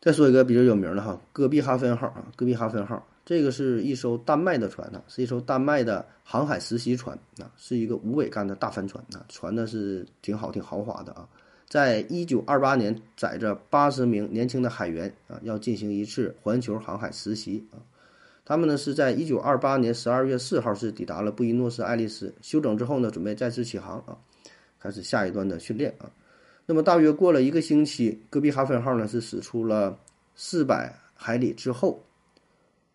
[SPEAKER 1] 再说一个比较有名的哈，戈壁哈芬号啊，戈壁哈芬号。这个是一艘丹麦的船呢，是一艘丹麦的航海实习船啊，是一个无桅杆的大帆船啊，船呢是挺好、挺豪华的啊。在一九二八年，载着八十名年轻的海员啊，要进行一次环球航海实习啊。他们呢是在一九二八年十二月四号是抵达了布宜诺斯艾利斯，休整之后呢，准备再次起航啊，开始下一段的训练啊。那么大约过了一个星期，戈壁哈芬号呢是驶出了四百海里之后。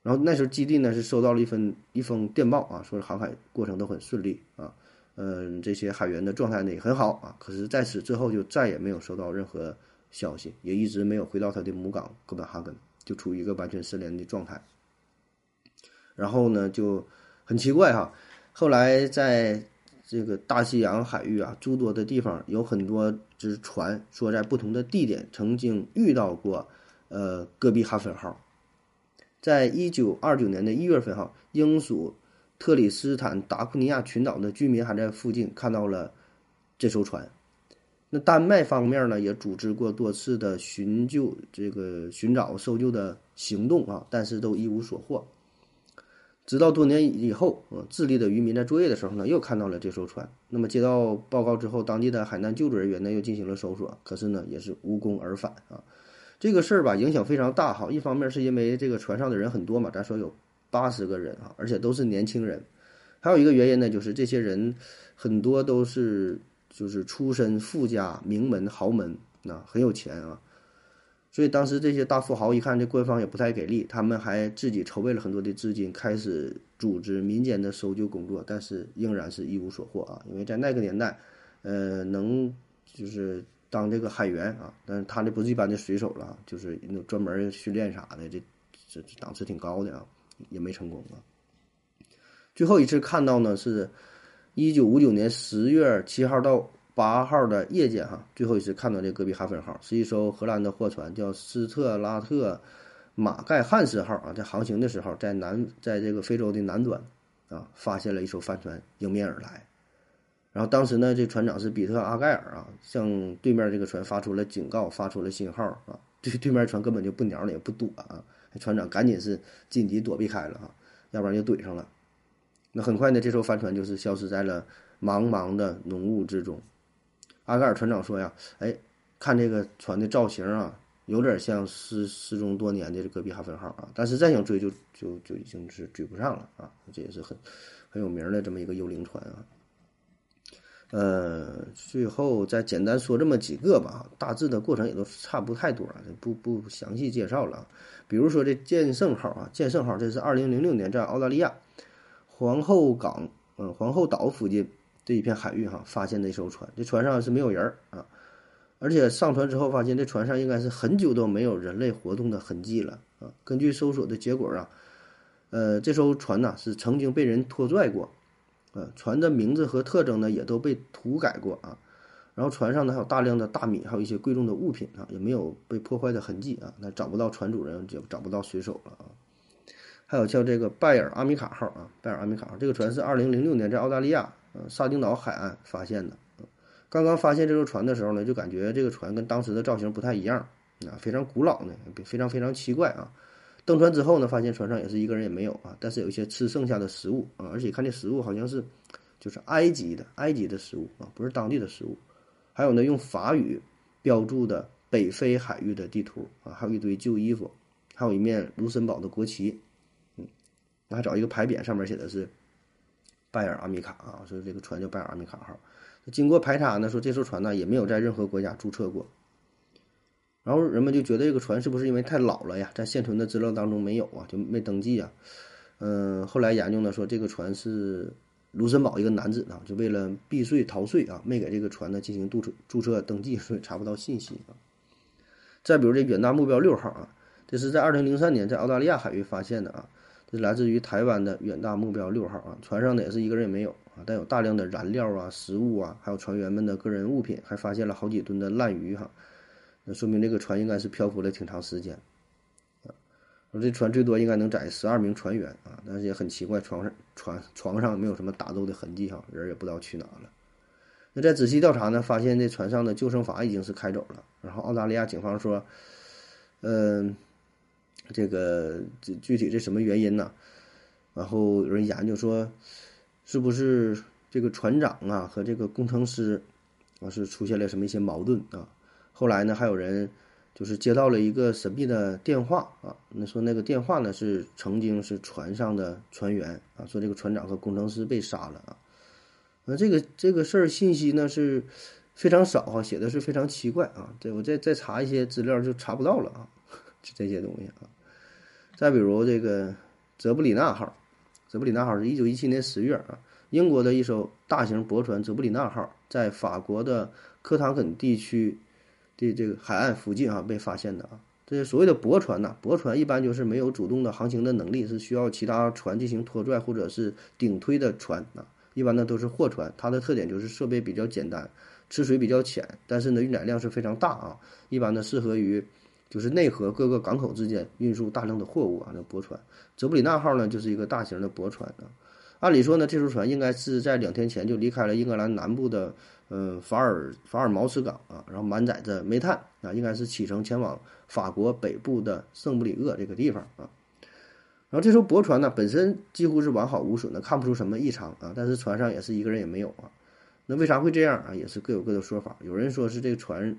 [SPEAKER 1] 然后那时候基地呢是收到了一份一封电报啊，说是航海过程都很顺利啊，嗯，这些海员的状态呢也很好啊。可是在此之后就再也没有收到任何消息，也一直没有回到他的母港哥本哈根，就处于一个完全失联的状态。然后呢就很奇怪哈，后来在这个大西洋海域啊，诸多的地方有很多只船说在不同的地点曾经遇到过呃戈壁哈芬号。在一九二九年的一月份，哈，英属特里斯坦达库尼亚群岛的居民还在附近看到了这艘船。那丹麦方面呢，也组织过多次的寻救、这个寻找、搜救的行动啊，但是都一无所获。直到多年以后，呃，智利的渔民在作业的时候呢，又看到了这艘船。那么接到报告之后，当地的海难救助人员呢又进行了搜索，可是呢也是无功而返啊。这个事儿吧，影响非常大哈。一方面是因为这个船上的人很多嘛，咱说有八十个人啊，而且都是年轻人。还有一个原因呢，就是这些人很多都是就是出身富家、名门豪门啊，很有钱啊。所以当时这些大富豪一看这官方也不太给力，他们还自己筹备了很多的资金，开始组织民间的搜救工作，但是仍然是一无所获啊。因为在那个年代，呃，能就是当这个海员啊，但是他这不是一般的水手了，就是那专门训练啥的，这这这档次挺高的啊，也没成功啊。最后一次看到呢，是一九五九年十月七号到。八号的夜间，哈，最后一次看到这戈壁哈芬号是一艘荷兰的货船，叫斯特拉特马盖汉斯号啊，在航行的时候，在南，在这个非洲的南端啊，发现了一艘帆船迎面而来。然后当时呢，这船长是比特阿盖尔啊，向对面这个船发出了警告，发出了信号啊，对对面船根本就不鸟了，也不躲啊，船长赶紧是紧急躲避开了啊，要不然就怼上了。那很快呢，这艘帆船就是消失在了茫茫的浓雾之中。阿盖尔船长说呀：“哎，看这个船的造型啊，有点像失失踪多年的这戈壁哈芬号啊。但是再想追，就就就已经是追不上了啊。这也是很很有名的这么一个幽灵船啊。呃，最后再简单说这么几个吧，大致的过程也都差不太多，不不详细介绍了。比如说这剑圣号啊，剑圣号这是二零零六年在澳大利亚皇后港，嗯，皇后岛附近。”这一片海域哈，发现那艘船，这船上是没有人啊，而且上船之后发现这船上应该是很久都没有人类活动的痕迹了啊。根据搜索的结果啊，呃，这艘船呢是曾经被人拖拽过，呃，船的名字和特征呢也都被涂改过啊。然后船上呢还有大量的大米，还有一些贵重的物品啊，也没有被破坏的痕迹啊。那找不到船主人，就找不到水手了啊。还有叫这个拜尔阿米卡号啊，拜尔阿米卡号这个船是二零零六年在澳大利亚。呃，萨丁岛海岸发现的。刚刚发现这艘船的时候呢，就感觉这个船跟当时的造型不太一样，啊，非常古老呢，非常非常奇怪啊。登船之后呢，发现船上也是一个人也没有啊，但是有一些吃剩下的食物啊，而且看这食物好像是就是埃及的埃及的食物啊，不是当地的食物。还有呢，用法语标注的北非海域的地图啊，还有一堆旧衣服，还有一面卢森堡的国旗，嗯，还找一个牌匾，上面写的是。拜尔阿米卡啊，说这个船叫拜尔阿米卡号，经过排查呢，说这艘船呢也没有在任何国家注册过。然后人们就觉得这个船是不是因为太老了呀，在现存的资料当中没有啊，就没登记啊。嗯，后来研究呢，说这个船是卢森堡一个男子啊，就为了避税逃税啊，没给这个船呢进行注册注册登记，所以查不到信息啊。再比如这远大目标六号啊，这是在二零零三年在澳大利亚海域发现的啊。这是来自于台湾的远大目标六号啊，船上呢也是一个人也没有啊，但有大量的燃料啊、食物啊，还有船员们的个人物品，还发现了好几吨的烂鱼哈，那说明这个船应该是漂浮了挺长时间啊。说这船最多应该能载十二名船员啊，但是也很奇怪，床上船床上没有什么打斗的痕迹哈，人也不知道去哪了。那在仔细调查呢，发现这船上的救生筏已经是开走了，然后澳大利亚警方说，嗯。这个具具体这什么原因呢？然后有人研究说，是不是这个船长啊和这个工程师啊是出现了什么一些矛盾啊？后来呢，还有人就是接到了一个神秘的电话啊，那说那个电话呢是曾经是船上的船员啊，说这个船长和工程师被杀了啊。那这个这个事儿信息呢是非常少哈，写的是非常奇怪啊。这我再再查一些资料就查不到了啊，就这些东西啊。再比如这个泽布里纳号，泽布里纳号是一九一七年十月啊，英国的一艘大型驳船泽布里纳号在法国的科唐肯地区的这个海岸附近啊被发现的啊。这些所谓的驳船呐，驳船一般就是没有主动的航行的能力，是需要其他船进行拖拽或者是顶推的船啊。一般呢都是货船，它的特点就是设备比较简单，吃水比较浅，但是呢运载量是非常大啊。一般呢适合于。就是内河各个港口之间运输大量的货物啊，那驳船泽布里纳号呢，就是一个大型的驳船啊。按理说呢，这艘船应该是在两天前就离开了英格兰南部的呃法尔法尔茅斯港啊，然后满载着煤炭啊，应该是启程前往法国北部的圣布里厄这个地方啊。然后这艘驳船呢，本身几乎是完好无损的，看不出什么异常啊。但是船上也是一个人也没有啊。那为啥会这样啊？也是各有各的说法。有人说是这个船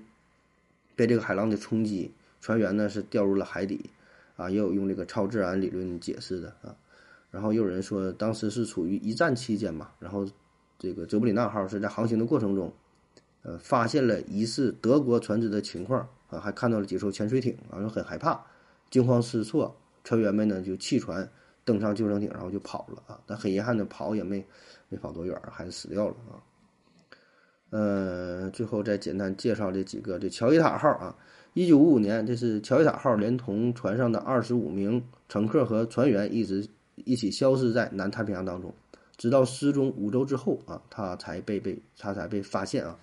[SPEAKER 1] 被这个海浪的冲击，船员呢是掉入了海底啊。也有用这个超自然理论解释的啊。然后又有人说，当时是处于一战期间嘛，然后这个泽布里纳号是在航行的过程中，呃，发现了疑似德国船只的情况啊，还看到了几艘潜水艇然啊，很害怕，惊慌失措。船员们呢就弃船登上救生艇，然后就跑了啊！但很遗憾的跑也没没跑多远，还是死掉了啊。呃，最后再简单介绍这几个，这乔伊塔号啊，一九五五年，这是乔伊塔号连同船上的二十五名乘客和船员一直一起消失在南太平洋当中，直到失踪五周之后啊，他才被被他才被发现啊。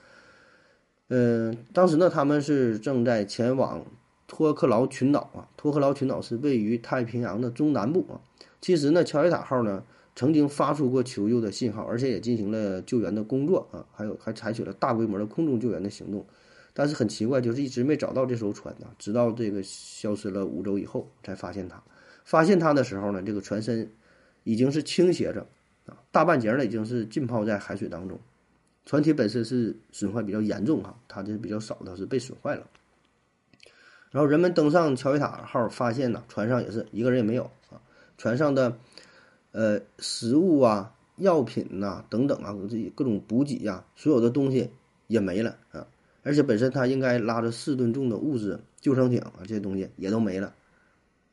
[SPEAKER 1] 嗯，当时呢，他们是正在前往。托克劳群岛啊，托克劳群岛是位于太平洋的中南部啊。其实呢，乔伊塔号呢曾经发出过求救的信号，而且也进行了救援的工作啊，还有还采取了大规模的空中救援的行动。但是很奇怪，就是一直没找到这艘船呢，直到这个消失了五周以后才发现它。发现它的时候呢，这个船身已经是倾斜着，大半截呢已经是浸泡在海水当中。船体本身是损坏比较严重哈，它这是比较少的是被损坏了。然后人们登上乔伊塔号，发现呢，船上也是一个人也没有啊。船上的，呃，食物啊、药品呐等等啊，这各种补给呀，所有的东西也没了啊。而且本身它应该拉着四吨重的物资，救生艇啊这些东西也都没了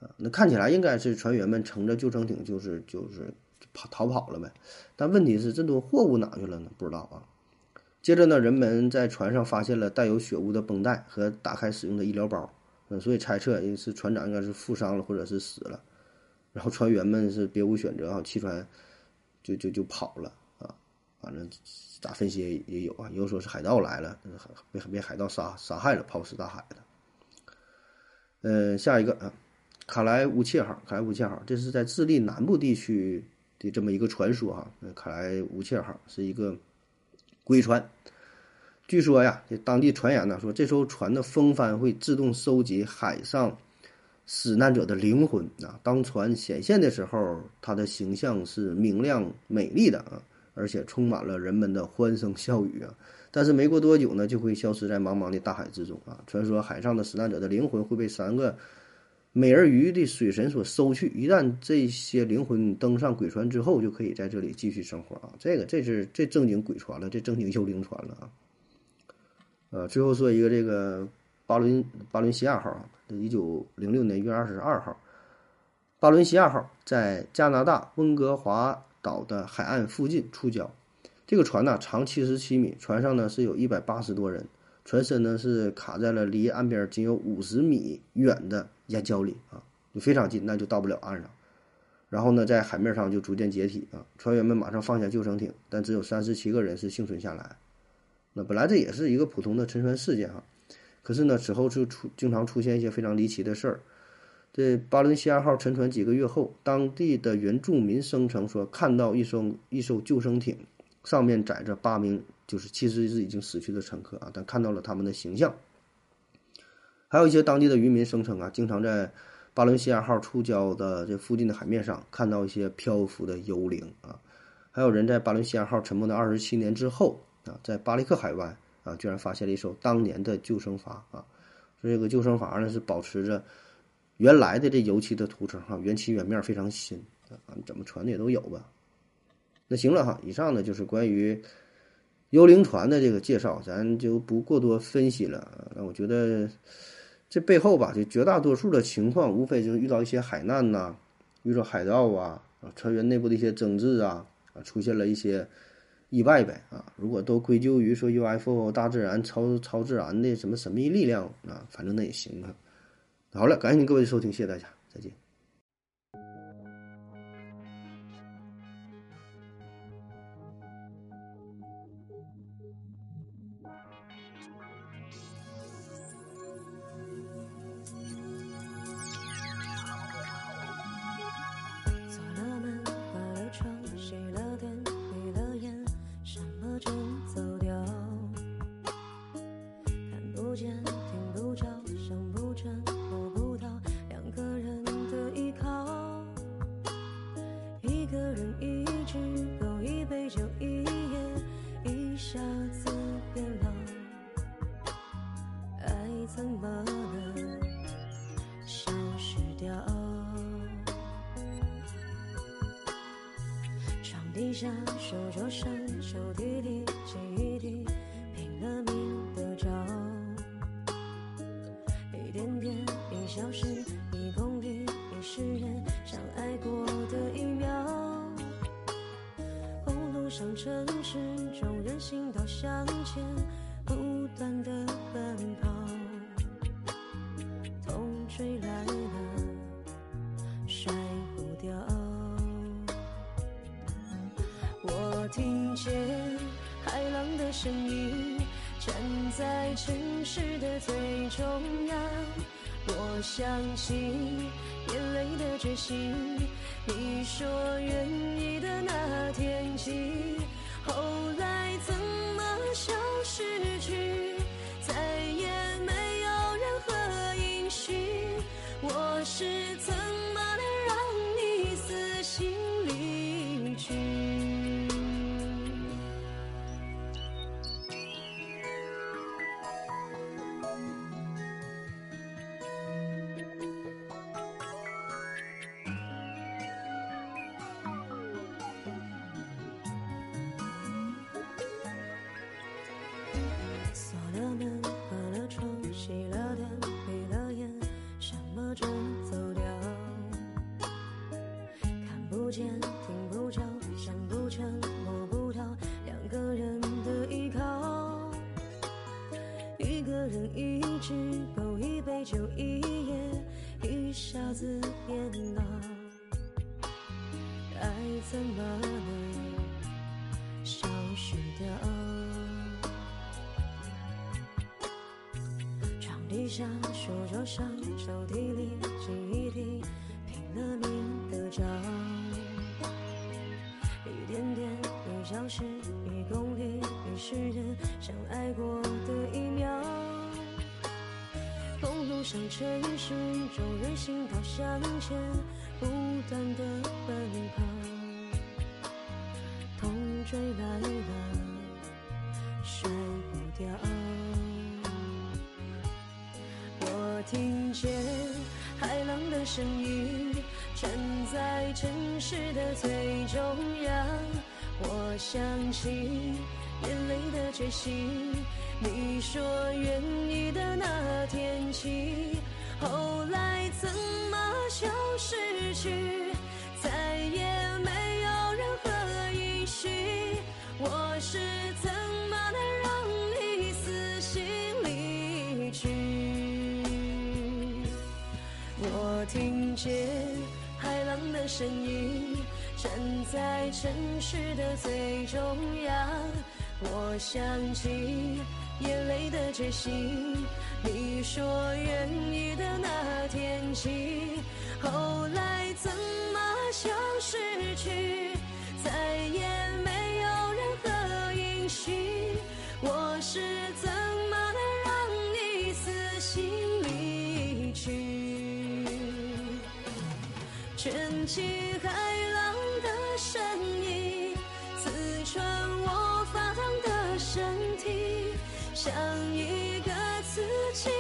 [SPEAKER 1] 啊。那看起来应该是船员们乘着救生艇就是就是跑逃跑了呗。但问题是，这都货物哪去了呢？不知道啊。接着呢，人们在船上发现了带有血污的绷带和打开使用的医疗包。嗯，所以猜测应是船长应该是负伤了，或者是死了，然后船员们是别无选择啊，弃船就就就跑了啊。反正咋分析也有啊，有说是海盗来了，被被海盗杀杀害了，抛尸大海的。嗯，下一个啊，卡莱乌切号，卡莱乌切号，这是在智利南部地区的这么一个传说哈。卡莱乌切号是一个鬼船。据说呀，这当地传言呢，说这艘船的风帆会自动收集海上死难者的灵魂啊。当船显现的时候，它的形象是明亮美丽的啊，而且充满了人们的欢声笑语啊。但是没过多久呢，就会消失在茫茫的大海之中啊。传说海上的死难者的灵魂会被三个美人鱼的水神所收去，一旦这些灵魂登上鬼船之后，就可以在这里继续生活啊。这个这是这正经鬼船了，这正经幽灵船了啊。呃，最后说一个这个巴伦巴伦西亚号啊，一九零六年一月二十二号，巴伦西亚号在加拿大温哥华岛的海岸附近触礁。这个船呢长七十七米，船上呢是有一百八十多人，船身呢是卡在了离岸边仅有五十米远的岩礁里啊，就非常近，那就到不了岸上。然后呢，在海面上就逐渐解体啊，船员们马上放下救生艇，但只有三十七个人是幸存下来。那本来这也是一个普通的沉船事件哈，可是呢，此后就出经常出现一些非常离奇的事儿。这巴伦西亚号沉船几个月后，当地的原住民声称说看到一艘一艘救生艇，上面载着八名就是其实是已经死去的乘客啊，但看到了他们的形象。还有一些当地的渔民声称啊，经常在巴伦西亚号触礁的这附近的海面上看到一些漂浮的幽灵啊。还有人在巴伦西亚号沉没的二十七年之后。啊，在巴利克海湾啊，居然发现了一艘当年的救生筏啊！这个救生筏呢是保持着原来的这油漆的涂层哈，原漆原面非常新啊，怎么传的也都有吧？那行了哈，以上呢就是关于幽灵船的这个介绍，咱就不过多分析了。那我觉得这背后吧，就绝大多数的情况，无非就是遇到一些海难呐，遇到海盗啊，啊，船员内部的一些争执啊，啊，出现了一些。意外呗啊！如果都归咎于说 UFO、大自然、超超自然的什么神秘力量啊，反正那也行啊。好了，感谢您各位的收听，谢谢大家，再见。
[SPEAKER 4] 事的最重要。我想起眼泪的决心，你说愿意的那天起，后上、抽屉里、记忆里，拼了命的找，一点点，一小时，一公里，一世人，相爱过的一秒。公路上、城市中，人行道向前，不断的奔跑，痛追来了，甩不掉。声音，站在城市的最中央。我想起眼泪的决心，你说愿意的那天起，后来怎么消失去，听见海浪的声音，站在城市的最中央。我想起眼泪的决心，你说愿意的那天起，后来怎么消失去，再也没有任何音讯。我是怎么能让你死心离去？卷起海浪的声音刺穿我发烫的身体像一个刺青